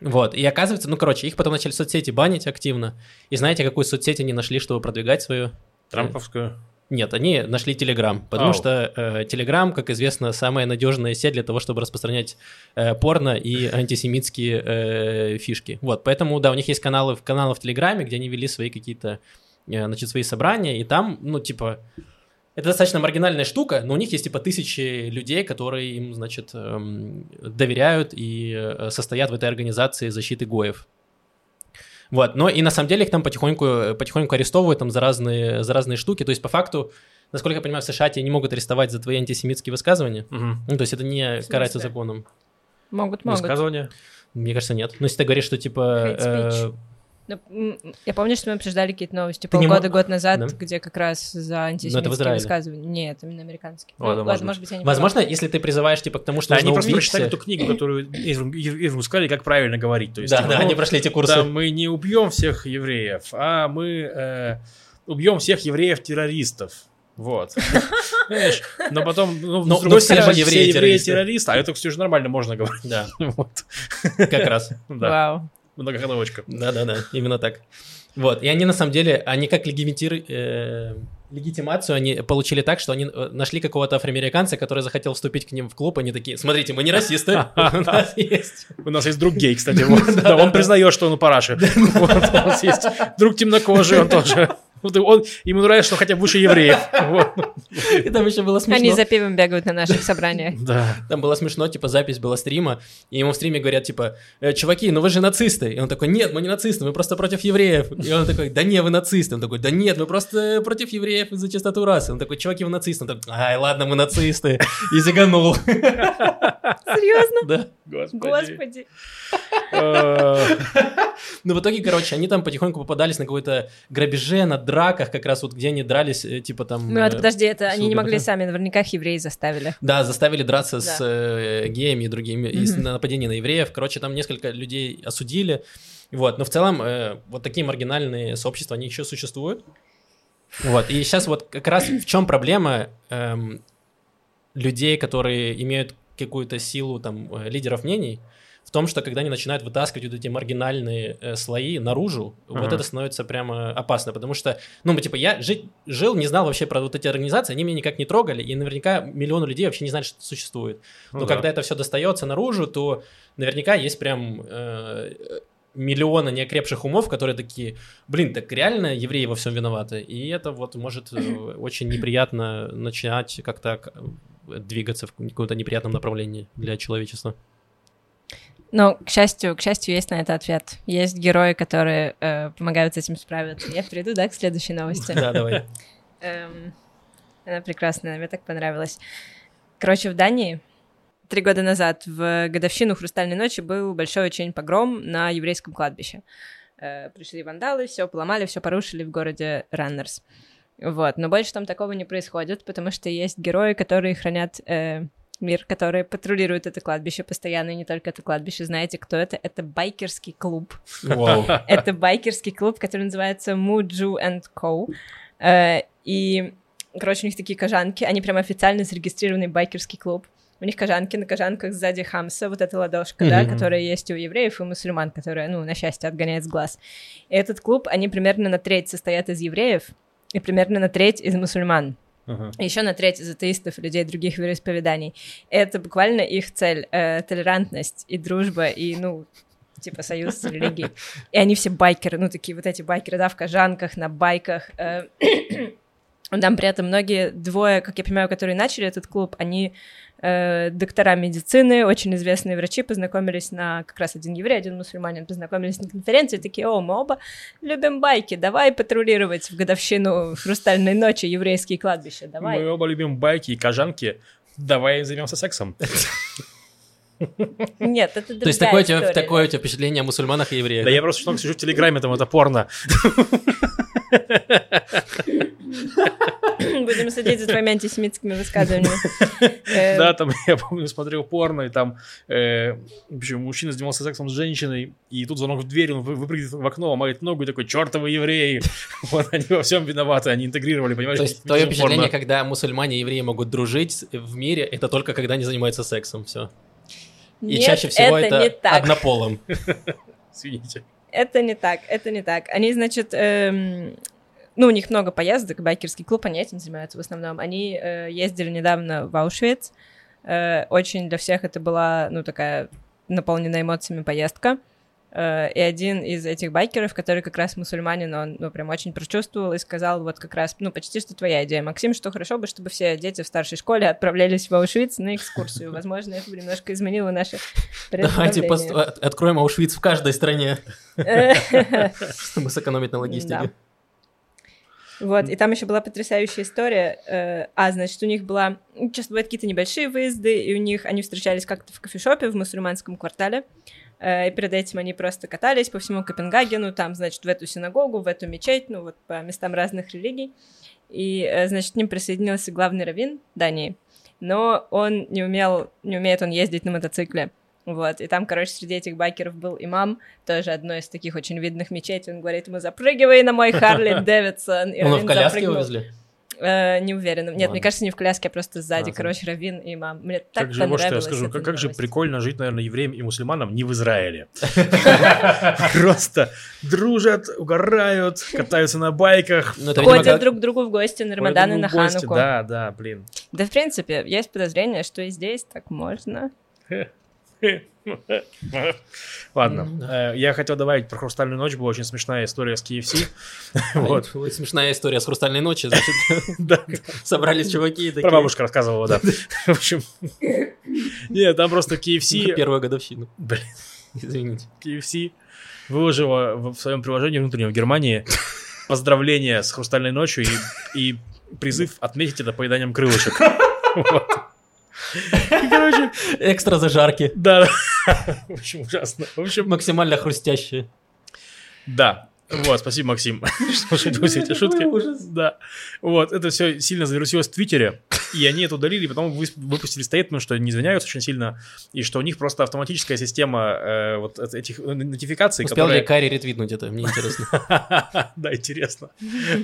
Вот, и оказывается, ну, короче, их потом начали соцсети банить активно. И знаете, какую соцсеть они нашли, чтобы продвигать свою? Трамповскую. Нет, они нашли Telegram, потому Ау. что э, Telegram, как известно, самая надежная сеть для того, чтобы распространять э, порно и антисемитские э, фишки. Вот, поэтому, да, у них есть каналы, в- каналы в Телеграме, где они вели свои какие-то, э, значит, свои собрания, и там, ну, типа, это достаточно маргинальная штука, но у них есть, типа, тысячи людей, которые им, значит, эм, доверяют и э, состоят в этой организации защиты Гоев. Вот, но и на самом деле их там потихоньку, потихоньку арестовывают там за разные, за разные штуки. То есть, по факту, насколько я понимаю, в США тебя не могут арестовать за твои антисемитские высказывания. Мгм. Ну, то есть это не карается законом. Могут, могут. Высказывание. Мне кажется, нет. Но если ты говоришь, что типа... Hate speech. э, Ну, м, я помню, что мы обсуждали какие-то новости Ты полгода, мо- год назад, Да. где как раз за антисемитские Израиле. высказывания. Нет, именно американские. Ну, Ладно, ладно, может быть, я не возможно, если ты призываешь типа к тому, что Да, они просто прочитали эту книгу, которую Ирвин сказали, как правильно говорить. То есть, Да, типа, да, ну, они прошли эти курсы. Да, мы не убьем всех евреев, а мы э, убьем всех евреев-террористов. Вот. Знаешь, но потом, ну, Но- с другой но все же стороны, все евреи-террористы. евреи-террористы, а это все же нормально можно говорить. Да, Вот. как раз. Да, Вау. Многоходовочка. Да-да-да, именно так. Вот, и они на самом деле, они как легимитир- э, легитимацию они получили так, что они э, нашли какого-то афроамериканца, который захотел вступить к ним в клуб, они такие, смотрите, мы не расисты, у нас есть. У нас есть друг гей, кстати. он признает, что он у параши. У нас есть друг темнокожий, он тоже. Вот и он, ему нравится, что хотя бы выше евреев. Вот. И там еще было смешно. Они за пивом бегают на наших собраниях. Да. Там было смешно, типа, запись была стрима, и ему в стриме говорят, типа, «Э, чуваки, ну вы же нацисты. И он такой, нет, мы не нацисты, мы просто против евреев. И он такой, да не, вы нацисты. Он такой, да нет, мы просто против евреев из-за чистоту расы. Он такой, чуваки, вы нацисты. Он такой, ай, ладно, мы нацисты. И заганул. Серьезно? Да. Господи. Господи. Э, Ну, в итоге, короче, они там потихоньку попадались на какой-то грабеже, на драках, как раз вот где они дрались, э, типа там... Ну, это, э, подожди, это они не могли сами, наверняка их евреи заставили. Да, заставили драться с э, геями и другими, и нападение на евреев. Короче, там несколько людей осудили. Вот, но в целом вот такие маргинальные сообщества, они еще существуют. Вот, и сейчас вот как раз в чем проблема эм, людей, которые имеют какую-то силу там э, лидеров мнений, в том, что когда они начинают вытаскивать вот эти маргинальные э, слои наружу, вот Ага. это становится прямо опасно, потому что, ну, типа, я жить, жил, не знал вообще про вот эти организации, они меня никак не трогали, и наверняка миллионы людей вообще не знали, что это существует. ну Но да. когда это все достается наружу, то наверняка есть прям э, миллионы неокрепших умов, которые такие, блин, так реально евреи во всем виноваты. И это вот может э, очень неприятно начинать как-то двигаться в каком-то неприятном направлении для человечества. Но, к счастью, к счастью, есть на это ответ. Есть герои, которые э, помогают с этим справиться. Я приду, да, к следующей новости. Да, давай. Эм, она прекрасная, мне так понравилась. Короче, в Дании три года назад в годовщину Хрустальной ночи был большой очень погром на еврейском кладбище. Э, пришли вандалы, все поломали, все порушили в городе Раннерс. Вот, но больше там такого не происходит, потому что есть герои, которые хранят э, мир, которые патрулируют это кладбище постоянно, и не только это кладбище. Знаете, кто это? Это байкерский клуб. Вау. Это байкерский клуб, который называется Muju and Co. Э, И, короче, у них такие кожанки, они прям официально зарегистрированный байкерский клуб. у них кожанки, на кожанках сзади хамса, вот эта ладошка, да, которая есть у евреев и мусульман, которая, ну, на счастье, отгоняет с глаз. И этот клуб, они примерно на треть состоят из евреев и примерно на треть из мусульман. Ага. Еще на треть из атеистов и людей других вероисповеданий. Это буквально их цель э, толерантность и дружба, и, ну, типа союз с религией. И они все байкеры, ну, такие вот эти байкеры, да, в кожанках, на байках. э. Там при этом многие, двое, как я понимаю, которые начали этот клуб, они э, доктора медицины, очень известные врачи, познакомились на, как раз один еврей, один мусульманин, познакомились на конференции, такие, о, мы оба любим байки, давай патрулировать в годовщину Хрустальной ночи еврейские кладбища, давай. Мы оба любим байки и кожанки. Давай займемся сексом. Нет, это То есть такое у, тебя, история, такое да. у тебя впечатление о мусульманах и евреях? Да я просто что сижу в Телеграме, там это порно. Будем следить за твоими антисемитскими высказываниями. Э, Да, там я помню, смотрел порно, и там, э, в общем, мужчина занимался сексом с женщиной, и тут звонок в дверь, он вы- выпрыгивает в окно, ломает ногу, и такой, чертовы евреи. Вот они во всем виноваты, они интегрировали, понимаешь? То есть твое впечатление, когда мусульмане и евреи могут дружить в мире, это только когда они занимаются сексом, все. И чаще всего это это, не так. однополым. Извините. Это не так, это не так. Они, значит, эм, ну, у них много поездок, байкерский клуб, они этим занимаются в основном. Они э, ездили недавно в Аушвиц. Э, очень для всех это была, ну, такая наполненная эмоциями поездка. Э, и один из этих байкеров, который как раз мусульманин, он, ну, прям очень прочувствовал и сказал вот как раз, ну, почти что твоя идея, Максим, что хорошо бы, чтобы все дети в старшей школе отправлялись в Аушвиц на экскурсию. Возможно, это немножко изменило наше Давайте откроем Аушвиц в каждой стране, чтобы сэкономить на логистике. Вот, и там еще была потрясающая история. э, А, значит, у них была... ну, Часто бывают какие-то небольшие выезды, и у них... Они встречались как-то в кофешопе в мусульманском квартале. э, И перед этим они просто катались по всему Копенгагену, там, значит, в эту синагогу, в эту мечеть, ну, вот по местам разных религий. И, э, значит, к ним присоединился главный раввин Дании, но он не умел, не умеет он ездить на мотоцикле. Вот, и там, короче, среди этих байкеров был имам, тоже одной из таких очень видных мечетей. Он говорит ему, запрыгивай на мой Харли Дэвидсон. И Ну, в коляске его запрыгнул. везли? Э, не уверена. Нет, Ладно. мне кажется, не в коляске, а просто сзади, А, короче, Равин и имам. Мне так Как же, что я скажу, как, как же прикольно жить, наверное, евреям и мусульманам не в Израиле. Просто дружат, угорают, катаются на байках. Ну, Ходят друг к другу в гости на Рамадан и на Хануку. Да, да, блин. Да, в принципе, есть подозрение, что и здесь так можно. Ладно, Э, я хотел добавить про «Хрустальную ночь», была очень смешная история с KFC. Вот. Смешная история с «Хрустальной ночи». Значит, собрались чуваки про бабушка рассказывала, да. В общем, нет, там просто KFC, Первую годовщину. блин, Извините. KFC выложила в своем приложении внутреннем в Германии поздравления с «Хрустальной ночью» и, и призыв отметить это поеданием крылышек. Вот. Короче, Экстра зажарки. да, в общем, ужасно. В общем, Максимально хрустящие. Да. Вот, спасибо, Максим, что шутил все эти шутки. Да. Вот, это все сильно завирусилось в Твиттере, и они это удалили, потом выс- выпустили стейтмент, что не извиняются очень сильно, и что у них просто автоматическая система э, вот эт- этих нотификаций, Успел ли которая... Карри ретвитнуть это? Мне интересно. Да, интересно.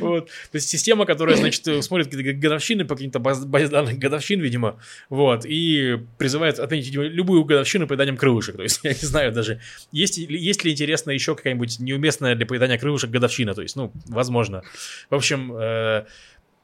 Вот. То есть система, которая, значит, смотрит какие-то годовщины по каким-то баз, базе данных годовщин, видимо, вот, и призывает отметить любую годовщину поеданием крылышек. То есть я не знаю даже, есть, ли- есть ли интересно еще какая-нибудь неуместная для поедания крылышек годовщина, то есть, ну, возможно. В общем, э,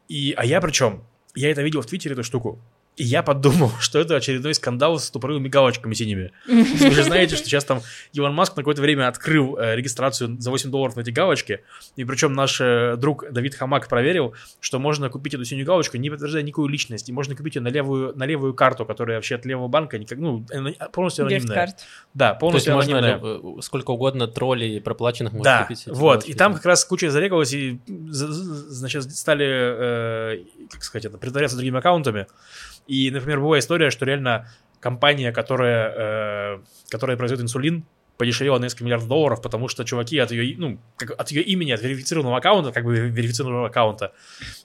и, а я причем, я это видел в Твиттере, эту штуку, и я подумал, что это очередной скандал с тупорылыми галочками синими. Вы же знаете, что сейчас там Илон Маск на какое-то время открыл э, регистрацию за 8 долларов на эти галочки, и причем наш э, друг Давид Хамак проверил, что можно купить эту синюю галочку, не подтверждая никакую личность, и можно купить ее на левую, на левую карту, которая вообще от левого банка, никак, ну, полностью анонимная. Гифт-карт. Да, То есть полностью можно анонимная. э, сколько угодно троллей проплаченных можно Да, купить. вот, галочки. и там как раз куча зарегалась, и, значит, стали, э, как сказать это, притворяться другими аккаунтами. И, например, была история, что реально компания, которая, э, которая производит инсулин, подешевела на несколько миллиардов долларов, потому что чуваки от ее, ну, как, от ее имени, от верифицированного аккаунта, как бы верифицированного аккаунта,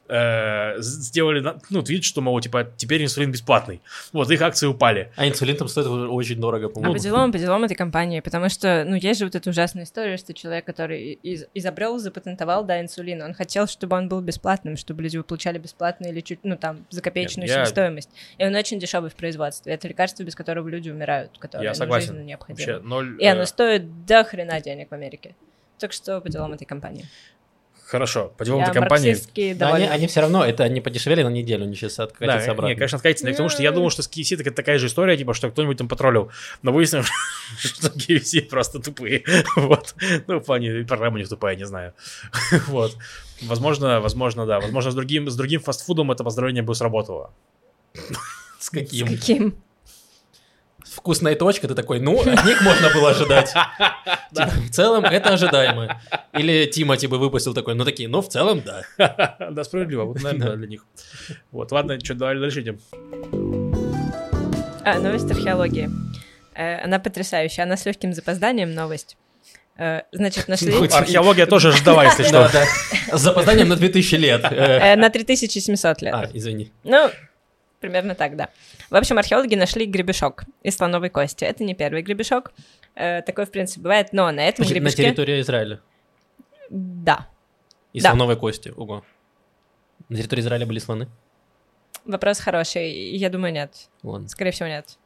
э, сделали, ну, вид, что, мол, типа, теперь инсулин бесплатный. Вот, их акции упали. А инсулин там стоит очень дорого, А по-моему. по делам, по делам этой компании, потому что, ну, есть же вот эта ужасная история, что человек, который из- изобрел, запатентовал, да, инсулин, он хотел, чтобы он был бесплатным, чтобы люди его получали бесплатно или чуть, ну, там, за копеечную Нет, я- стоимость. И он очень дешевый в производстве. Это лекарство, без которого люди умирают, которое Я согласен. жизненно необходимо. Вообще, ноль... И оно э, стоит до хрена денег в Америке. Так что по делам этой компании. Хорошо, по делам этой компании... Да, они, они все равно, это они подешевели на неделю, они сейчас откатятся Да, обратно. не, конечно, откатится, потому что я думал, что с KFC так это такая же история, типа, что кто-нибудь там потроллил. Но выяснилось, что KFC просто тупые. Вот. Ну, в плане, программа у них тупая, не знаю. Вот. Возможно, возможно, да. Возможно, с другим, с другим фастфудом это поздравление бы сработало. С С каким? Вкусная точка, ты такой, ну, от них можно было ожидать. Типа, В целом, это ожидаемо. Или Тимати бы выпустил такой, ну, такие, ну, в целом, да. Да, справедливо. Вот, наверное, да, для них. Вот, ладно, что, давай дальше идем. А, новость археологии. Э, Она потрясающая. Она с легким запозданием новость. Э, Значит, нашли... Ну, Археология тоже ждала, если что. С запозданием на 2000 лет. Э, На 3700 лет. А, извини. Ну, примерно так, да. В общем, археологи нашли гребешок из слоновой кости. Это не первый гребешок. Э, Такой, в принципе, бывает, но на этом Значит, На гребешке... территории Израиля. Да. И Да. слоновой кости. Ого. На территории Израиля были слоны? Вопрос хороший. Я думаю, нет. Ладно. Скорее всего, нет.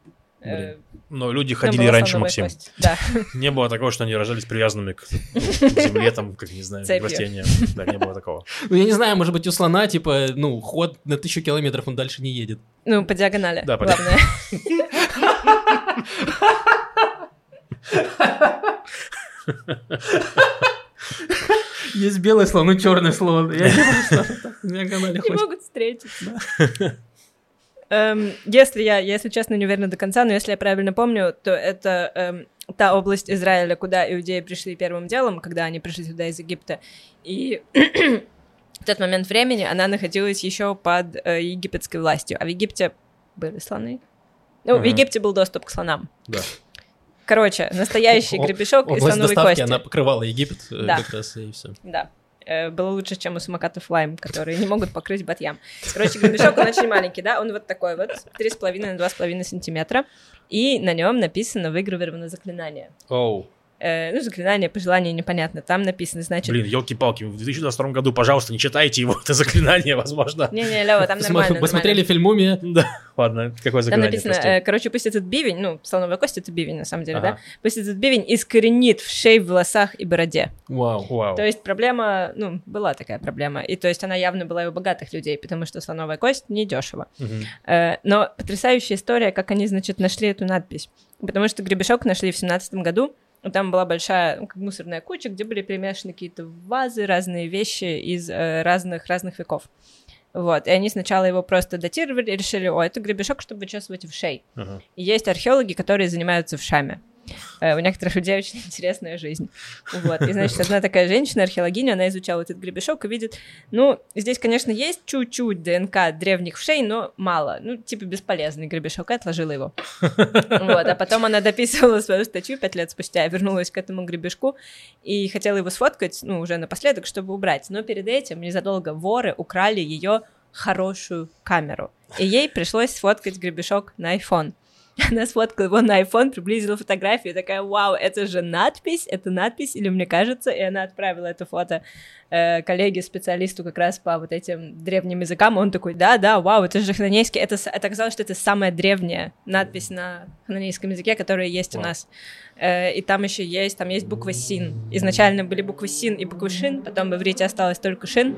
Э, Блин. Но люди ходили раньше, Максим. кость. Да. Не было такого, что они рожались привязанными к земле, там, как не знаю, к растениям. Да, не было такого. Ну, я не знаю, может быть, у слона, типа, ну, ход на тысячу километров, он дальше не едет. Ну, по диагонали. Да, по главное. Есть белый слон и черный слон. Я не могу Не могут встретиться. Эм, Если я, если честно, не уверена до конца, но если я правильно помню, то это эм, та область Израиля, куда иудеи пришли первым делом, когда они пришли туда из Египта. И в тот момент времени она находилась еще под э, египетской властью. А в Египте были слоны? Ну, в Мгм. Египте был доступ к слонам. Да. Короче, настоящий гребешок слоновой доставки, кости. она покрывала Египет э, Да. как раз, и все. Да. Э, Было лучше, чем у самокатов Лайм, которые не могут покрыть батьям. Короче, гребешок, он очень маленький, да? Он вот такой вот, 3,5 на 2,5 сантиметра. И на нем написано выгравировано заклинание. Оу. Э, ну, заклинание, пожелание непонятно. Там написано, значит... Блин, елки-палки, в 2022 году, пожалуйста, не читайте его, это заклинание, возможно. Не-не, Лева, там нормально. Вы смотрели фильм «Мумия»? Да, ладно, какое Там заклинание, написано, прости. э, короче, пусть этот бивень, ну, слоновая кость — это бивень, на самом деле, да? Пусть этот бивень искоренит в шее, в волосах и бороде. Вау. Вау. То есть проблема, ну, была такая проблема. И то есть она явно была и у богатых людей, потому что слоновая кость недешево. Э, Но потрясающая история, как они, значит, нашли эту надпись. Потому что гребешок нашли в семнадцатом году. Там была большая ну, как мусорная куча, где были перемешаны какие-то вазы, разные вещи из э, разных разных веков. Вот, и они сначала его просто датировали и решили, о, это гребешок, чтобы вычесывать в шей. Ага. И есть археологи, которые занимаются вшами. Э, У некоторых людей очень интересная жизнь. Вот. И, значит, одна такая женщина, археологиня, она изучала этот гребешок и видит, ну, здесь, конечно, есть чуть-чуть ДНК древних вшей, но мало. Ну, типа бесполезный гребешок, и отложила его. Вот. А потом она дописывала свою статью пять лет спустя, вернулась к этому гребешку и хотела его сфоткать, ну, уже напоследок, чтобы убрать. Но перед этим, незадолго, воры украли ее хорошую камеру. И ей пришлось сфоткать гребешок на iPhone. Она сфоткала его на iPhone, приблизила фотографию, такая, вау, это же надпись, это надпись, или мне кажется, и она отправила это фото э, коллеге, специалисту как раз по вот этим древним языкам, он такой, да, да, вау, это же хананейский, это, это оказалось, что это самая древняя надпись на хананейском языке, которая есть у Вау. нас. Э, и там еще есть, там есть буква син. Изначально были буквы син и буквы шин, потом в иврите осталось только шин,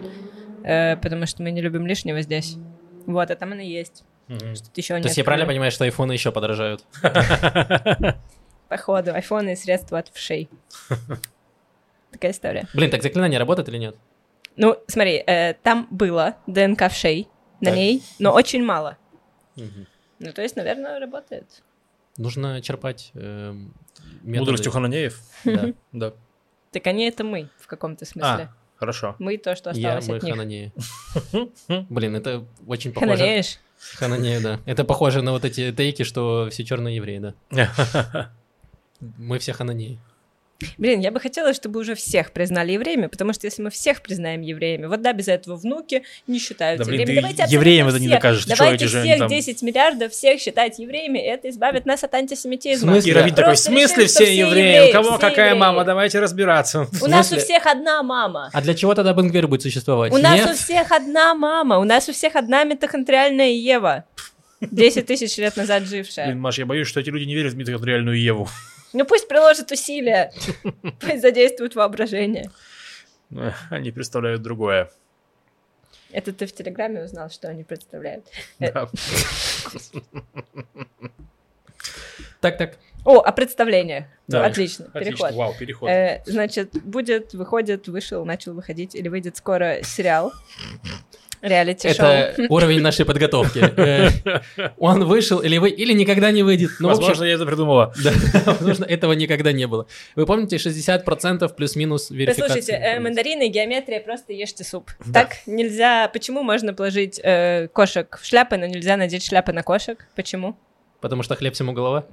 э, потому что мы не любим лишнего здесь. Вот, а там она есть. Мгм. Тут еще То есть я правильно понимаю, что айфоны еще подорожают? Походу, айфоны и средства от вшей. Такая история. Блин, так заклинание работает или нет? Ну, смотри, э, там было ДНК вшей на Так. ней, но очень мало. Ну, то есть, наверное, работает. Нужно черпать эм, методы. Мудростью хананеев? Да. Да. Так они это мы в каком-то смысле. А, хорошо. Мы то, что Я, осталось мы от них. хананеи. Блин, это очень похоже. Мы всех анонии. Блин, я бы хотела, чтобы уже всех признали евреями, потому что если мы всех признаем евреями, вот да, без этого внуки не считаются Да, блин, евреями. ты Давайте евреям это не докажешь. Давайте они всех там- 10 миллиардов всех считать евреями, и это избавит нас от антисемитизма. В смысле? И Равин такой, в смысле решили, что все все евреи? евреи, У кого какая евреи. мама? Давайте разбираться. У нас у всех одна мама. А для чего тогда Бенгвер будет существовать? У нас Нет? у всех одна мама, у нас у всех одна митохондриальная Ева. 10 тысяч лет назад жившая. Блин, Маш, я боюсь, что эти люди не верят в митохондриальную Еву. Ну пусть приложат усилия, пусть задействуют воображение. Они представляют другое. Это ты в Телеграме узнал, что они представляют. Э, Да. Так, так. О, а представление. Да. Отлично, Отлично, переход. вау, переход. Э, значит, будет, выходит, вышел, начал выходить, или выйдет скоро сериал. Реалити-шоу. Это уровень нашей подготовки. Э, Он вышел или вы, или никогда не выйдет. Ну, Возможно, я это придумала. Да, возможно, этого никогда не было. Вы помните 60% плюс-минус верификации? Послушайте, э, мандарины и геометрия, просто ешьте суп. Так нельзя... Почему можно положить э, кошек в шляпы, но нельзя надеть шляпы на кошек? Почему? Потому что хлеб всему голова?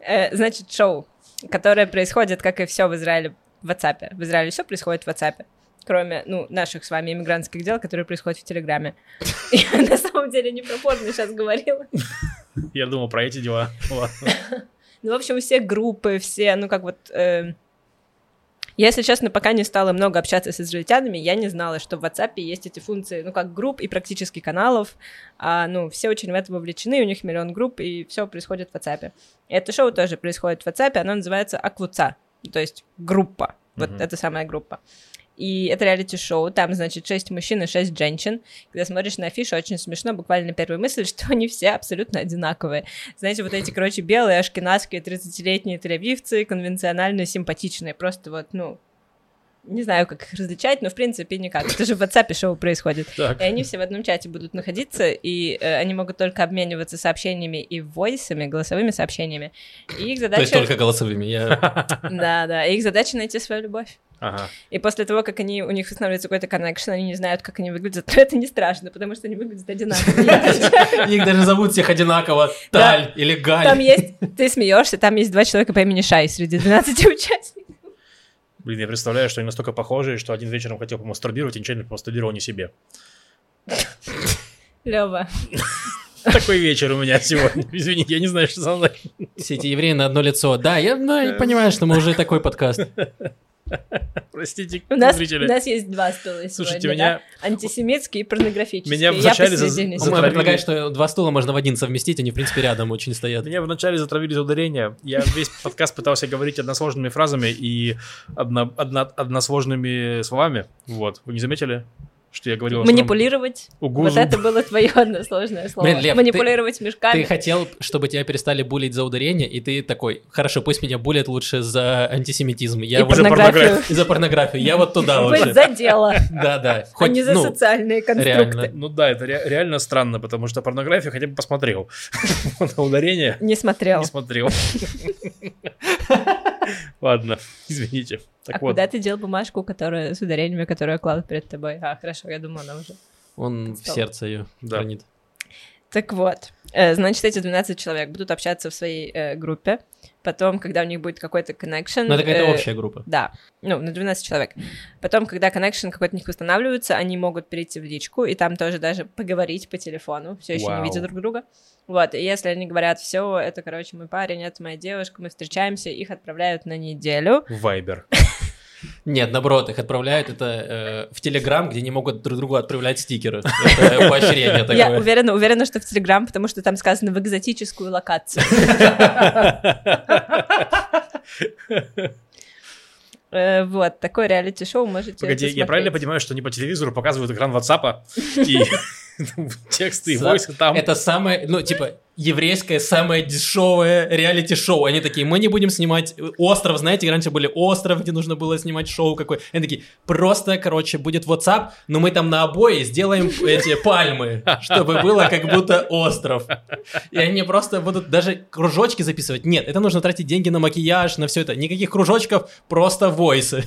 Э, значит, шоу, которое происходит, как и все в Израиле, в WhatsApp. В Израиле все происходит в WhatsApp. Кроме, ну, наших с вами иммигрантских дел, которые происходят в Телеграме. Я на самом деле не про порно сейчас говорила. Я думал про эти дела. Ну, в общем, все группы, все, ну, как вот... э, Я, если честно, пока не стала много общаться с израильтянами, я не знала, что в WhatsApp есть эти функции, ну, как групп и практически каналов. А, ну, все очень в это вовлечены, у них миллион групп, и все происходит в WhatsApp. И это шоу тоже происходит в WhatsApp, оно называется Аквуца, то есть группа, вот Мгм. это самая группа. И это реалити-шоу, там, значит, 6 мужчин и 6 женщин. Когда смотришь на афишу, очень смешно, буквально первая мысль, что они все абсолютно одинаковые. Знаете, вот эти, короче, белые, ашкенадские, 30-летние тель конвенционально симпатичные, просто вот, ну, не знаю, как их различать, но в принципе никак. Это же в WhatsApp шоу происходит. Так. И они все в одном чате будут находиться, и э, они могут только обмениваться сообщениями и войсами, голосовыми сообщениями. И их То задача... есть только голосовыми. Я... Да, да. И их задача найти свою любовь. Ага. И после того, как они, у них устанавливается какой-то коннекшн, они не знают, как они выглядят, то это не страшно, потому что они выглядят одинаково. Их даже зовут всех одинаково. Таль или Галь. Там есть, ты смеешься, там есть два человека по имени Шай среди 12 участников. Блин, я представляю, что они настолько похожи, что один вечером хотел помастурбировать и ничего не помастурбировал не себе. Лева. Такой вечер у меня сегодня. Извините, я не знаю, что со мной. Все эти евреи на одно лицо. Да, я ну, я понимаю, что мы уже такой подкаст. Простите, У нас, у зрители. нас есть два стула Слушайте, сегодня, меня- да? Антисемитский и порнографический. Меня вначале за- Затравили. предлагает, что два стула можно в один совместить, они, в принципе, рядом очень стоят. Меня вначале затравили за ударение. Я весь подкаст пытался говорить односложными фразами и одно- одно- односложными словами. Вот. Вы не заметили, что я говорил? Манипулировать. Угузу. Вот это было твое односложное слово. Блин, Лев, Манипулировать мешками. Ты хотел, чтобы тебя перестали булить за ударение, и ты такой, хорошо, пусть меня булят лучше за антисемитизм. Я И вот- порнографию. И за порнографию. Я вот туда лучше. за дело, Да-да. а не за ну, социальные конструкты. реально. Ну да, это ре- реально странно, потому что порнографию хотя бы посмотрел. Вот, а ударение Не смотрел. не смотрел. Ладно, извините. А Так вот, куда ты дел бумажку, которая с ударениями, которую я клал перед тобой? А, хорошо, я думала, она уже. Он в сердце ее Да. хранит. Так вот, э, значит, эти 12 человек будут общаться в своей э, группе. Потом, когда у них будет какой-то connection... Но это какая-то э, общая группа. Да, ну, на 12 человек. Потом, когда connection какой-то у них устанавливается, они могут перейти в личку и там тоже даже поговорить по телефону, все еще Вау. не видя друг друга. Вот, и если они говорят, все, это, короче, мой парень, это моя девушка, мы встречаемся, их отправляют на неделю. Вайбер. Нет, наоборот, их отправляют это э, в Телеграм, где не могут друг другу отправлять стикеры. Это поощрение Я такое. уверена, уверена, что в Телеграм, потому что там сказано в экзотическую локацию. Э, Вот, такое реалити-шоу можете Погоди, я правильно понимаю, что они по телевизору показывают экран WhatsApp и тексты и войсы там? Это самое, ну, типа, еврейское самое дешевое реалити-шоу. Они такие, мы не будем снимать остров, знаете, раньше были остров, где нужно было снимать шоу какой. Они такие, просто, короче, будет WhatsApp, но мы там на обои сделаем эти пальмы, чтобы было как будто остров. И они просто будут даже кружочки записывать. Нет, это нужно тратить деньги на макияж, на все это. Никаких кружочков, просто войсы.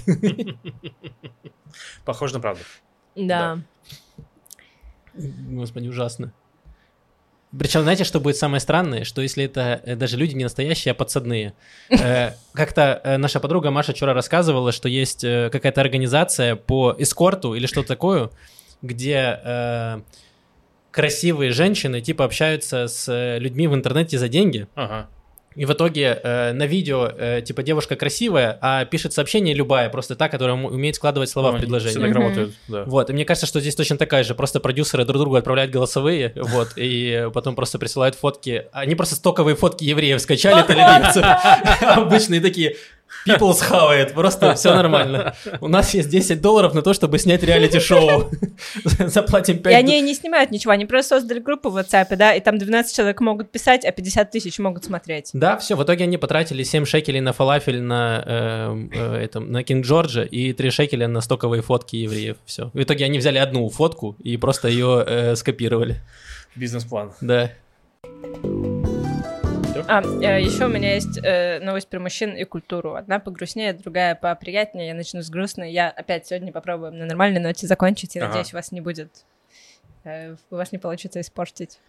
Похоже на правду. Да. Господи, ужасно. Причем, знаете, что будет самое странное? Что если это э, даже люди не настоящие, а подсадные. Э, Как-то э, наша подруга Маша вчера рассказывала, что есть какая-то организация по эскорту или что-то такое, где красивые женщины типа общаются с людьми в интернете за деньги. Ага. И в итоге э, на видео, э, типа, девушка красивая, а пишет сообщение любая, просто та, которая ум- умеет складывать слова Ну, в предложение. Все так Мгм. работают, да. Вот, и мне кажется, что здесь точно такая же, просто продюсеры друг другу отправляют голосовые, вот, и потом просто присылают фотки. Они просто стоковые фотки евреев скачали, тель обычные такие, people's хавает, просто все нормально. У нас есть 10 долларов на то, чтобы снять реалити-шоу. Заплатим 5 И они не снимают ничего, они просто создали группу в WhatsApp, да, и там 12 человек могут писать, а 50 тысяч могут смотреть. Да, все, в итоге они потратили 7 шекелей на фалафель на, э, э, этом, на Кинг Джорджа и 3 шекеля на стоковые фотки евреев. Все. В итоге они взяли одну фотку и просто ее э, скопировали. Бизнес-план. Да. А, еще у меня есть э, новость про мужчин и культуру. Одна погрустнее, другая поприятнее. Я начну с грустной. Я опять сегодня попробуем на нормальной ноте закончить, и Ага. надеюсь, у вас не будет... э, у вас не получится испортить.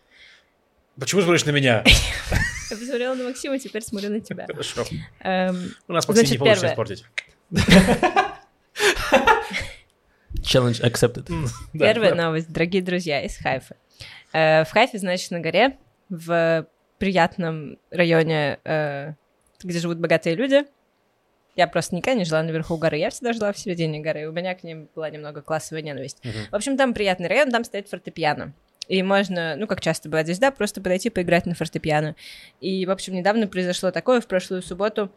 Почему смотришь на меня? Я посмотрела на Максима, теперь смотрю на тебя. Хорошо. Эм, У нас Максим не получится испортить. Challenge accepted. Первая новость, дорогие друзья, из Хайфы. Э, в Хайфе, значит, на горе, в приятном районе, э, где живут богатые люди. Я просто никогда не жила наверху горы, я всегда жила в середине горы, у меня к ним была немного классовая ненависть. Мгм. В общем, там приятный район, там стоит фортепиано. И можно, ну, как часто бывает здесь, да, просто подойти поиграть на фортепиано. И, в общем, недавно произошло такое, в прошлую субботу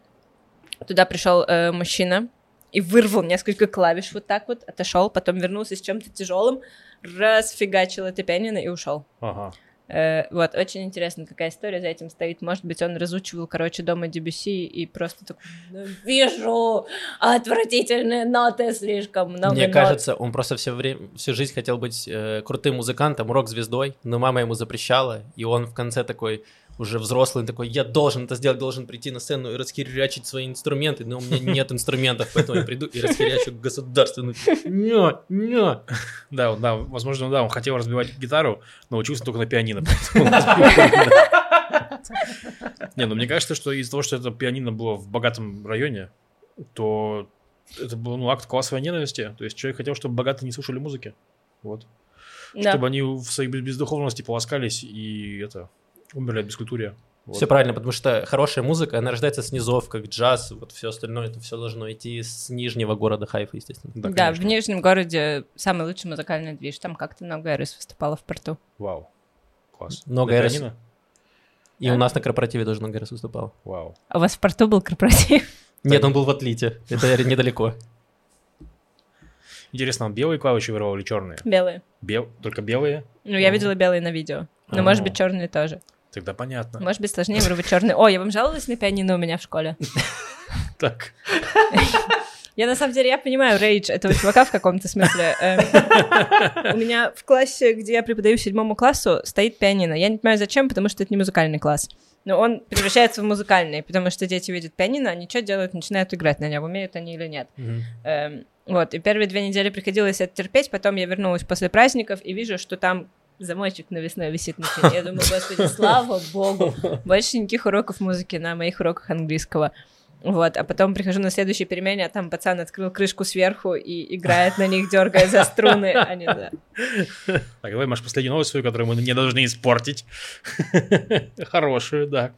туда пришел э, мужчина и вырвал несколько клавиш вот так вот, отошел, потом вернулся с чем-то тяжелым, расфигачил это пианино и ушел. Ага. Э, вот, очень интересно, какая история за этим стоит. Может быть, он разучивал, короче, дома Дебюси и просто такой, «Ну, вижу, отвратительные ноты, слишком много Мне нот». кажется, он просто все время, всю жизнь хотел быть э, крутым музыкантом, рок-звездой, но мама ему запрещала, и он в конце такой уже взрослый, такой, я должен это сделать, должен прийти на сцену и расхерячить свои инструменты, но у меня нет инструментов, поэтому я приду и расхерячу государственную. Не, не. Да, да, возможно, да, он хотел разбивать гитару, но учился только на пианино. Не, ну мне кажется, что из-за того, что это пианино было в богатом районе, то это был ну, акт классовой ненависти. То есть человек хотел, чтобы богатые не слушали музыки. Вот. Да. Чтобы они в своей без- бездуховности полоскались и это умерли от бескультурия. Вот. Все правильно, потому что хорошая музыка, она рождается с низов, как джаз, вот все остальное, это все должно идти с нижнего города Хайфа, естественно. Да, Да, в. Нижнем городе самый лучший музыкальный движ. Там как-то много раз выступала в порту. Вау. Класс. Много пианино? И у нас на корпоративе тоже много раз выступал. Вау. А у вас в порту был корпоратив? Нет, он был в Атлите, это недалеко. Интересно, он белые клавиши вырвал или черные? Белые. Бел... Только белые? Ну, я видела белые на видео. Но, А. может быть, черные тоже. Тогда понятно. Может быть, сложнее вырвать черные. О, я вам жаловалась на пианино у меня в школе? Так. Я, на самом деле, я понимаю рейдж этого чувака в каком-то смысле. Эм, У меня в классе, где я преподаю седьмому классу, стоит пианино. Я не понимаю, зачем, потому что это не музыкальный класс. Но он превращается в музыкальный, потому что дети видят пианино, они что делают? Начинают играть на нем, умеют они или нет. Эм, вот, и первые две недели приходилось это терпеть, потом я вернулась после праздников и вижу, что там замочек навесной висит на стене. Я думаю, господи, слава богу, больше никаких уроков музыки на моих уроках английского. Вот, а потом прихожу на следующей перемене, а там пацан открыл крышку сверху и играет на них, дергая за струны. Они, да. Так, давай, Маш, последнюю новость свою, которую мы не должны испортить. Хорошую, да.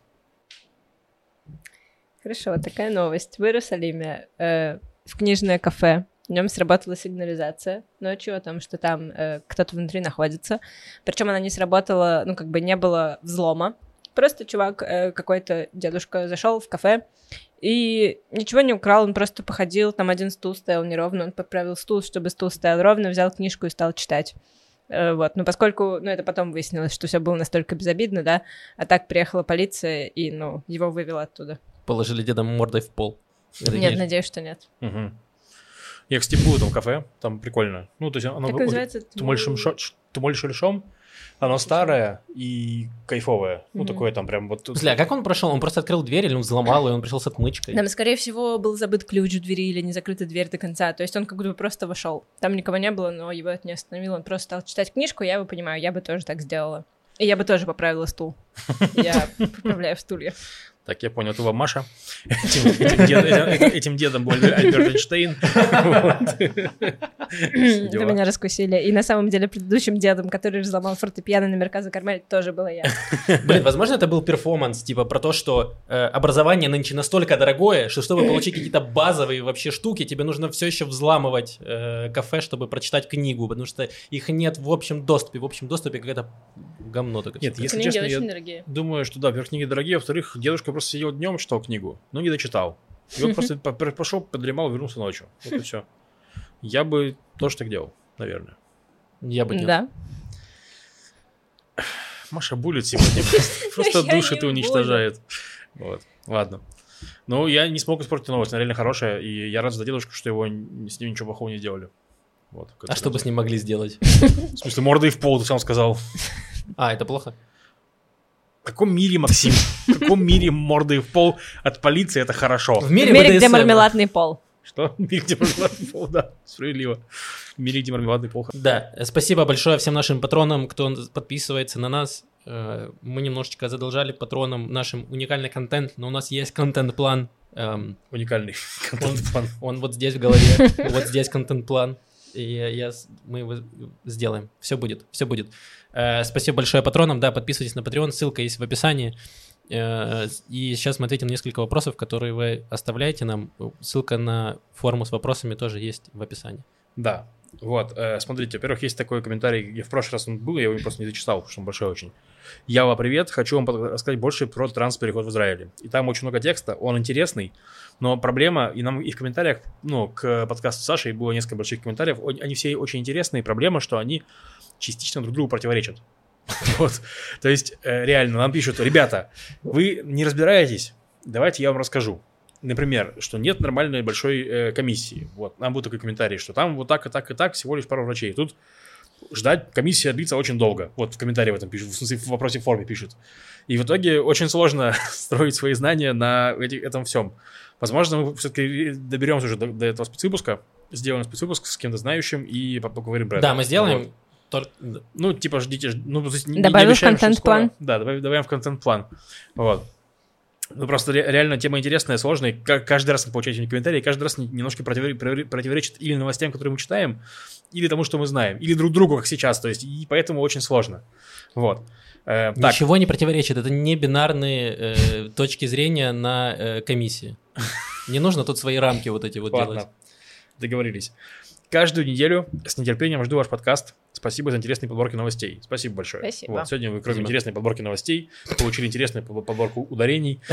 Хорошо, вот такая новость. В Иерусалиме э, в книжное кафе в нем сработала сигнализация ночью о том, что там э, кто-то внутри находится. Причем она не сработала, ну, как бы не было взлома. Просто чувак, э, какой-то дедушка, зашел в кафе и ничего не украл, он просто походил, там один стул стоял неровно, он поправил стул, чтобы стул стоял ровно, взял книжку и стал читать. Э, Вот, но поскольку, ну, это потом выяснилось, что все было настолько безобидно, да, а так приехала полиция и, ну, его вывела оттуда. Положили деда мордой в пол. Это Нет, не- надеюсь, что нет. Мгм. Я, кстати, был в этом кафе, там прикольно. Ну, то есть оно... Как вот- называется? Тумольшим шо- ш- Тумольшельшом. Оно старое и кайфовое. Ну, Мгм. такое там прям вот... Смысле, а как он прошел? Он просто открыл дверь или он взломал, и он пришел с отмычкой? Там, скорее всего, был забыт ключ в двери или не закрыта дверь до конца. То есть он как будто бы просто вошел. Там никого не было, но его это не остановило. Он просто стал читать книжку, я его понимаю, я бы тоже так сделала. И я бы тоже поправила стул. Я поправляю стулья. Так, я понял, это вам Маша. Этим, этим дед- этим- этим дедом был Альберт Эйнштейн. Вы меня раскусили. И на самом деле предыдущим дедом, который взломал фортепиано на Мерказа Кармель, тоже была я. Блин, возможно, это был перформанс, типа про то, что э, образование нынче настолько дорогое, что чтобы получить какие-то базовые вообще штуки, тебе нужно все еще взламывать э, кафе, чтобы прочитать книгу, потому что их нет в общем доступе. В общем доступе какое-то говно такое. Нет, если Книги честно, я дорогие. думаю, что да, во-первых, книги дорогие, а во-вторых, дедушка просто сидел днем, читал книгу, но не дочитал. И он просто по- по- пошел, подремал, вернулся ночью. Вот и все. Я бы тоже так делал, наверное. Я бы нет. Да. Маша булит сегодня. Просто душит и не уничтожает. Вот, ладно. Ну, я не смог испортить новость, она реально хорошая, и я рад за дедушку, что его с ним ничего плохого не сделали. Вот, А что бы с ним могли сделать? В смысле, мордой в пол, ты сам сказал. А, это плохо? В каком мире, Максим? В каком мире мордой в пол от полиции это хорошо? В В мире, мире, где мармеладный пол. Что? В мире, где мармеладный пол, да, справедливо. В мире, где мармеладный пол. Да, спасибо большое всем нашим патронам, кто подписывается на нас. Э, Мы немножечко задолжали патронам нашим уникальный контент, но у нас есть контент-план. Эм, Уникальный контент-план. Он вот здесь в голове, вот здесь контент-план. И я, мы его сделаем. Все будет, все будет. Э, спасибо большое патронам. Да, подписывайтесь на Patreon, ссылка есть в описании. Э, и сейчас мы ответим на несколько вопросов, которые вы оставляете нам. Ссылка на форму с вопросами тоже есть в описании. Да, вот, э, смотрите, во-первых, есть такой комментарий, я в прошлый раз он был, я его просто не зачитал, потому что он большой очень. Ява, привет, хочу вам рассказать больше про транспереход в Израиле. И там очень много текста, он интересный, но проблема, и нам и в комментариях, ну, к подкасту Саши было несколько больших комментариев, он- они все очень интересные, проблема, что они частично друг другу противоречат. Вот, то есть, э, реально, нам пишут, ребята, вы не разбираетесь, давайте я вам расскажу. Например, что нет нормальной большой э, комиссии. Вот, нам был такой комментарий, что там вот так и так и так всего лишь пару врачей. Тут ждать комиссия длится очень долго. Вот в комментарии в этом пишут, в смысле в вопросе в форме пишут. И в итоге очень сложно строить свои знания на эти- этом всем. Возможно, мы все-таки доберемся уже до, до этого спецвыпуска, сделаем спецвыпуск с кем-то знающим и по- поговорим про это. Да, мы сделаем. Вот. тор- Ну, типа, ждите, ну, то есть не- не Добавим в обещаем, контент-план. Да, добавим, добавим в контент-план. Вот. Ну, просто ре- реально тема интересная, сложная. Ка- Каждый раз мы получаем комментарии, каждый раз не- немножко противори- противоречит или новостям, которые мы читаем, или тому, что мы знаем, или друг другу, как сейчас. То есть, и поэтому очень сложно. Вот. Э, так, Ничего не противоречит. Это не бинарные э, точки зрения на э, комиссии. Не нужно тут свои рамки вот эти вот ладно. делать. Договорились. Каждую неделю с нетерпением жду ваш подкаст. Спасибо за интересные подборки новостей. Спасибо большое. Спасибо. Вот, сегодня вы, кроме Спасибо. интересной подборки новостей, получили интересную под- подборку ударений.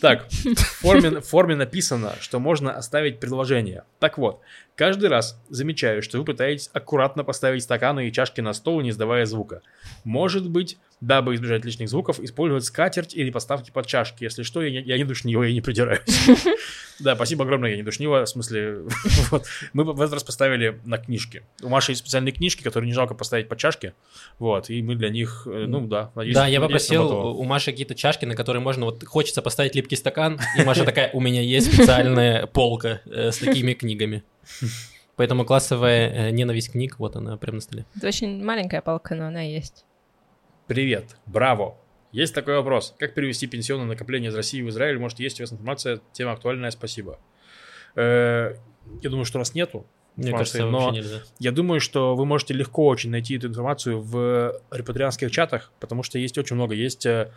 Так, в форме, в форме написано, что можно оставить предложение. Так вот, каждый раз замечаю, что вы пытаетесь аккуратно поставить стаканы и чашки на стол, не издавая звука. Может быть, дабы избежать лишних звуков, использовать скатерть или подставки под чашки. Если что, я не, я не душнила, я не придираюсь. Да, спасибо огромное, я не душнила. В смысле, вот. Мы в этот раз поставили на книжки. У Маши есть специальные книжки, которые не жалко поставить под чашки. Вот, и мы для них, э, ну да, надеюсь, Да, я попросил у Маши какие-то чашки, на которые можно, вот хочется поставить липкий стакан, и Маша такая, у меня есть специальная полка э, с такими книгами. Поэтому классовая э, ненависть книг, вот она прямо на столе. Это очень маленькая палка, но она есть. Привет, браво. Есть такой вопрос. Как перевести пенсионное накопление из России в Израиль? Может, есть у вас информация? Тема актуальная, спасибо. Э, Я думаю, что раз нету, Мне информации, кажется, но нельзя. я думаю, что вы можете легко очень найти эту информацию в репатрианских чатах, потому что есть очень много. Есть... э,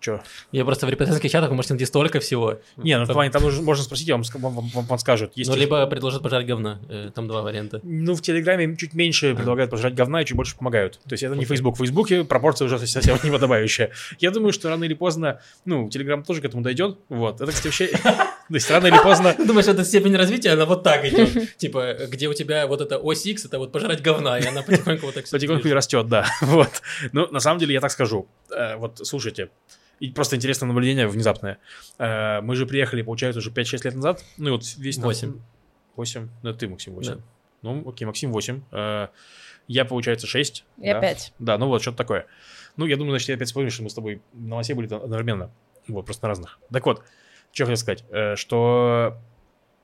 чё? Я просто в репетиторских чатах вы можете найти столько всего. Не, ну в Там- плане, там нужно- можно спросить, вам, вам, вам- вам подскажут. Есть Ну, их- либо предложат пожарить говна. э, Там два варианта. Ну, в Телеграме чуть меньше предлагают пожрать говна и чуть больше помогают. То есть это не Facebook. В Фейсбуке пропорция уже совсем неподобающая. Я думаю, что рано или поздно, ну, Телеграм тоже к этому дойдет. Вот. Это, кстати, вообще... То есть рано или поздно... Думаешь, эта степень развития, она вот так идет. Типа, где у тебя вот эта ось X, это вот пожрать говна, и она потихоньку вот так Потихоньку и растет, да. Вот. Ну, на самом деле, я так скажу. Э, Вот, слушайте, и просто интересное наблюдение внезапное. Э, Мы же приехали, получается, уже 5-6 лет назад. Ну, и вот весь... наш- Восемь. 8. Ну, ты, Максим, 8. Да. Ну, окей, Максим 8. Э, Я, получается, 6. Я да? пять. Да, ну вот, что-то такое. Ну, я думаю, значит, я опять вспомню, что мы с тобой на лосе были одновременно. Вот, просто на разных. Так вот, что хотел сказать, э, что,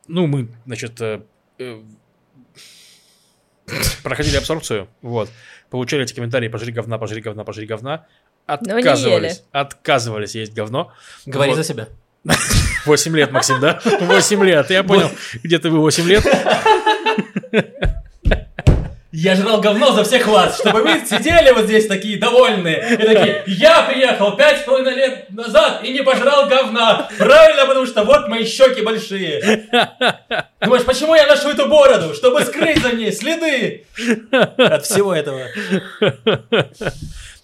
ну, мы, значит, проходили абсорбцию, вот, получали эти комментарии «пожри говна, пожри говна, пожри говна», отказывались, отказывались есть говно. Говори Вот. за себя. 8 лет, Максим, да? 8 лет, я понял, где ты вы 8 лет. Я жрал говно за всех вас, чтобы вы сидели вот здесь такие довольные. И такие, я приехал пять с половиной лет назад и не пожрал говна. Правильно, потому что вот мои щеки большие. Думаешь, почему я ношу эту бороду? Чтобы скрыть за ней следы от всего этого.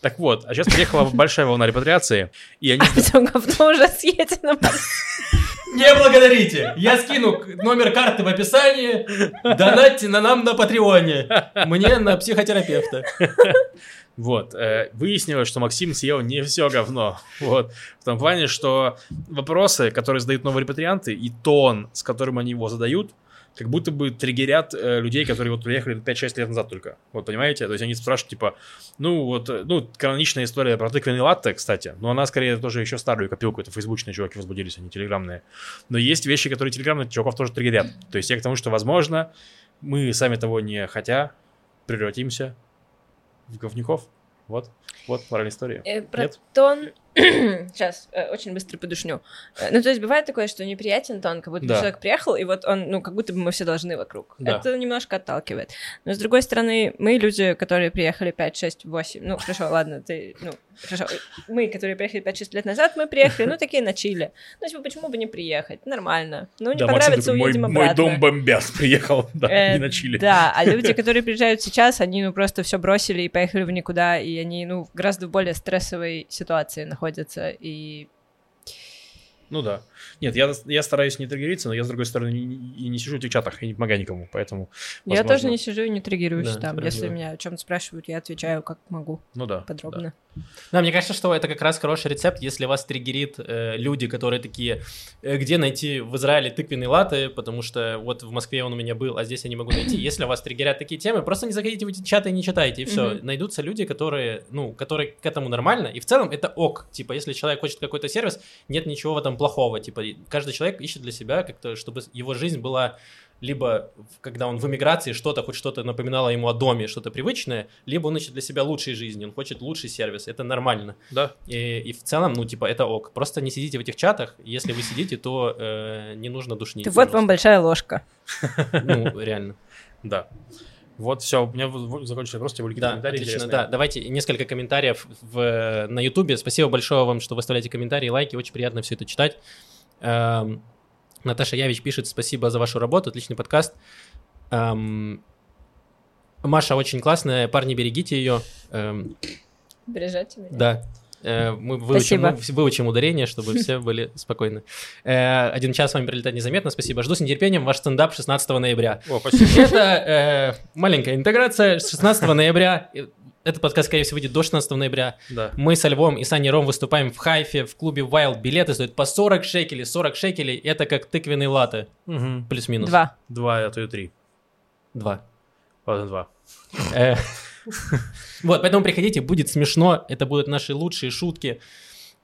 Так вот, а сейчас приехала большая волна репатриации, и они... А потом говно уже съедено. Не благодарите. Я скину номер карты в описании. Донатьте на нам на Патреоне. Мне на психотерапевта. Вот, э, выяснилось, что Максим съел не все говно. Вот, в том плане, что вопросы, которые задают новые репатрианты, и тон, с которым они его задают, как будто бы триггерят э, людей, которые вот приехали 5-6 лет назад только. Вот, понимаете? То есть они спрашивают, типа, ну, вот, э, ну, каноничная история про тыквенный латте, кстати, но она скорее тоже еще старую копилку, это фейсбучные чуваки возбудились, не телеграммные. Но есть вещи, которые телеграмных чуваков тоже триггерят. То есть я к тому, что, возможно, мы сами того не хотя превратимся в говнюков. Вот, вот мораль истории. Э, Про Нет? тон... Сейчас, э, очень быстро подушню. Э, Ну, то есть бывает такое, что неприятен тон, как будто Да. человек приехал, и вот он, ну, как будто бы мы все должны вокруг. Да. Это немножко отталкивает. Но, с другой стороны, мы люди, которые приехали 5, 6, 8, ну, хорошо, ладно, ты, ну, хорошо, мы, которые приехали 5-6 лет назад, мы приехали, ну, такие на чиле. Ну, типа, почему бы не приехать? Нормально. Ну, не Да, Максим понравится, мой, уедем мой обратно. дом бомбят, приехал, да, Э, не на Чили. Да, а люди, которые приезжают сейчас, они ну просто все бросили и поехали в никуда, и они ну в гораздо более стрессовой ситуации находятся. И Ну да. Нет, я, я стараюсь не триггериться, но я, с другой стороны, и, не сижу в этих чатах и не помогаю никому, поэтому, я возможно. тоже не сижу и не триггируюсь Да, там. Если меня о чем-то спрашивают, я отвечаю как могу Ну да. подробно. Да, мне кажется, что это как раз хороший рецепт, если вас триггерит э, люди, которые такие, э, где найти в Израиле тыквенные латы, потому что вот в Москве он у меня был, а здесь я не могу найти. Если вас триггерят такие темы, просто не заходите в эти чаты и не читайте, и все. Мгм. Найдутся люди, которые, ну, которые к этому нормально, и в целом это ок. Типа, если человек хочет какой-то сервис, нет ничего в этом плохого. Типа, и каждый человек ищет для себя как-то, чтобы его жизнь была либо когда он в эмиграции что-то, хоть что-то напоминало ему о доме, что-то привычное, либо он ищет для себя лучшей жизни, он хочет лучший сервис, это нормально. Да. И, и в целом, ну, типа, это ок. Просто не сидите в этих чатах. Если вы сидите, то э, не нужно душнить. Ты вот вам большая ложка. Ну, реально. Да. Вот, все, у меня закончился вопрос, тебе были какие-то Да, комментарии отлично. интересные? Да, давайте несколько комментариев в, на Ютубе. Спасибо большое вам, что вы оставляете комментарии, лайки. Очень приятно все это читать. Эм, Наташа Явич пишет, спасибо за вашу работу, отличный подкаст. Эм, Маша очень классная, парни, берегите ее. Эм, Бережете меня? Да. Э, Мы выучим, мы выучим ударение, чтобы все были спокойны. Э, Один час с вами пролетает незаметно. Спасибо. Жду с нетерпением ваш стендап 16 ноября. О. Это э, маленькая интеграция. 16 ноября. Этот подкаст, скорее всего, выйдет до 16 ноября. Да. Мы со Львом и Саней Ром выступаем в Хайфе, в клубе Wild. Билеты стоят по 40 шекелей. 40 шекелей — это как тыквенные латы. Мгм. Плюс-минус. Два. Два, а то и три. Два. Ладно, два. Э, Вот, поэтому приходите, будет смешно, это будут наши лучшие шутки.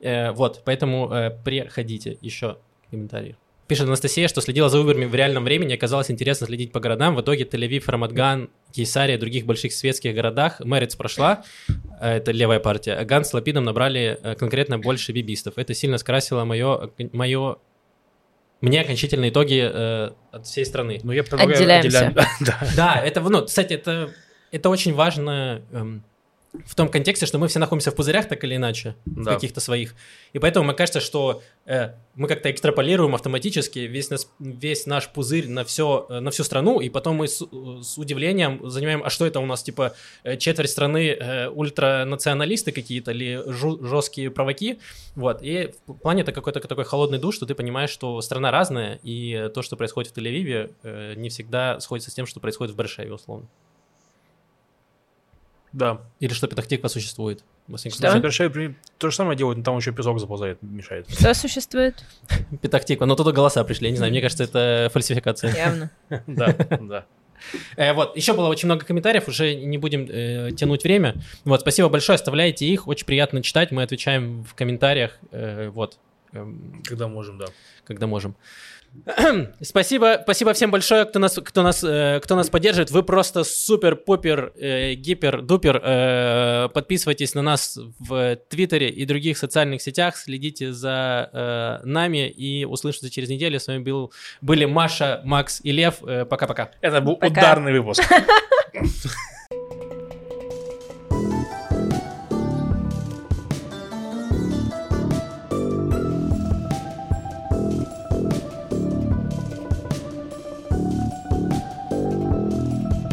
Э, Вот, поэтому э, приходите. Еще комментарии. Пишет Анастасия, что следила за Уберами в реальном времени, оказалось интересно следить по городам. В итоге Тель-Авив, Рамадган, Кейсария и других больших светских городах. Мэрец прошла, э, это левая партия, а Ганс с Лапидом набрали э, конкретно больше бибистов. Это сильно скрасило мое, мое мне окончательные итоги э, от всей страны. Ну, я предлагаю... Отделяемся. отделяем- Да. Да, это, ну, кстати, это, это очень важно эм, в том контексте, что мы все находимся в пузырях так или иначе, в Да. каких-то своих. И поэтому мне кажется, что э, мы как-то экстраполируем автоматически весь, нас, весь наш пузырь на, все, на всю страну, и потом мы с, с удивлением занимаем, а что это у нас, типа, э, четверть страны э, ультранационалисты какие-то или жу- жесткие провоки, вот, и в плане это какой-то такой холодный душ, что ты понимаешь, что страна разная, и то, что происходит в Тель-Авиве, э, не всегда сходится с тем, что происходит в Баршеве, условно. Да. Или что Петахтиква существует. Что? при- то же самое делают, но там еще песок заползает, мешает. Что существует? Петахтиква, но туда голоса пришли, я не знаю, мне кажется, это фальсификация. Явно. Да, да. Э, вот, еще было очень много комментариев, уже не будем э, тянуть время. Вот, спасибо большое, оставляйте их, очень приятно читать, мы отвечаем в комментариях, э, вот. эм, Когда можем, да. когда можем. Спасибо, спасибо всем большое, кто нас, кто нас, э, кто нас поддерживает. Вы просто супер, пупер, э, гипер, дупер. Э, подписывайтесь на нас в Твиттере и других социальных сетях, следите за э, нами и услышимся через неделю. С вами был, были Маша, Макс и Лев. Э, Пока-пока. Это был Пока. ударный выпуск.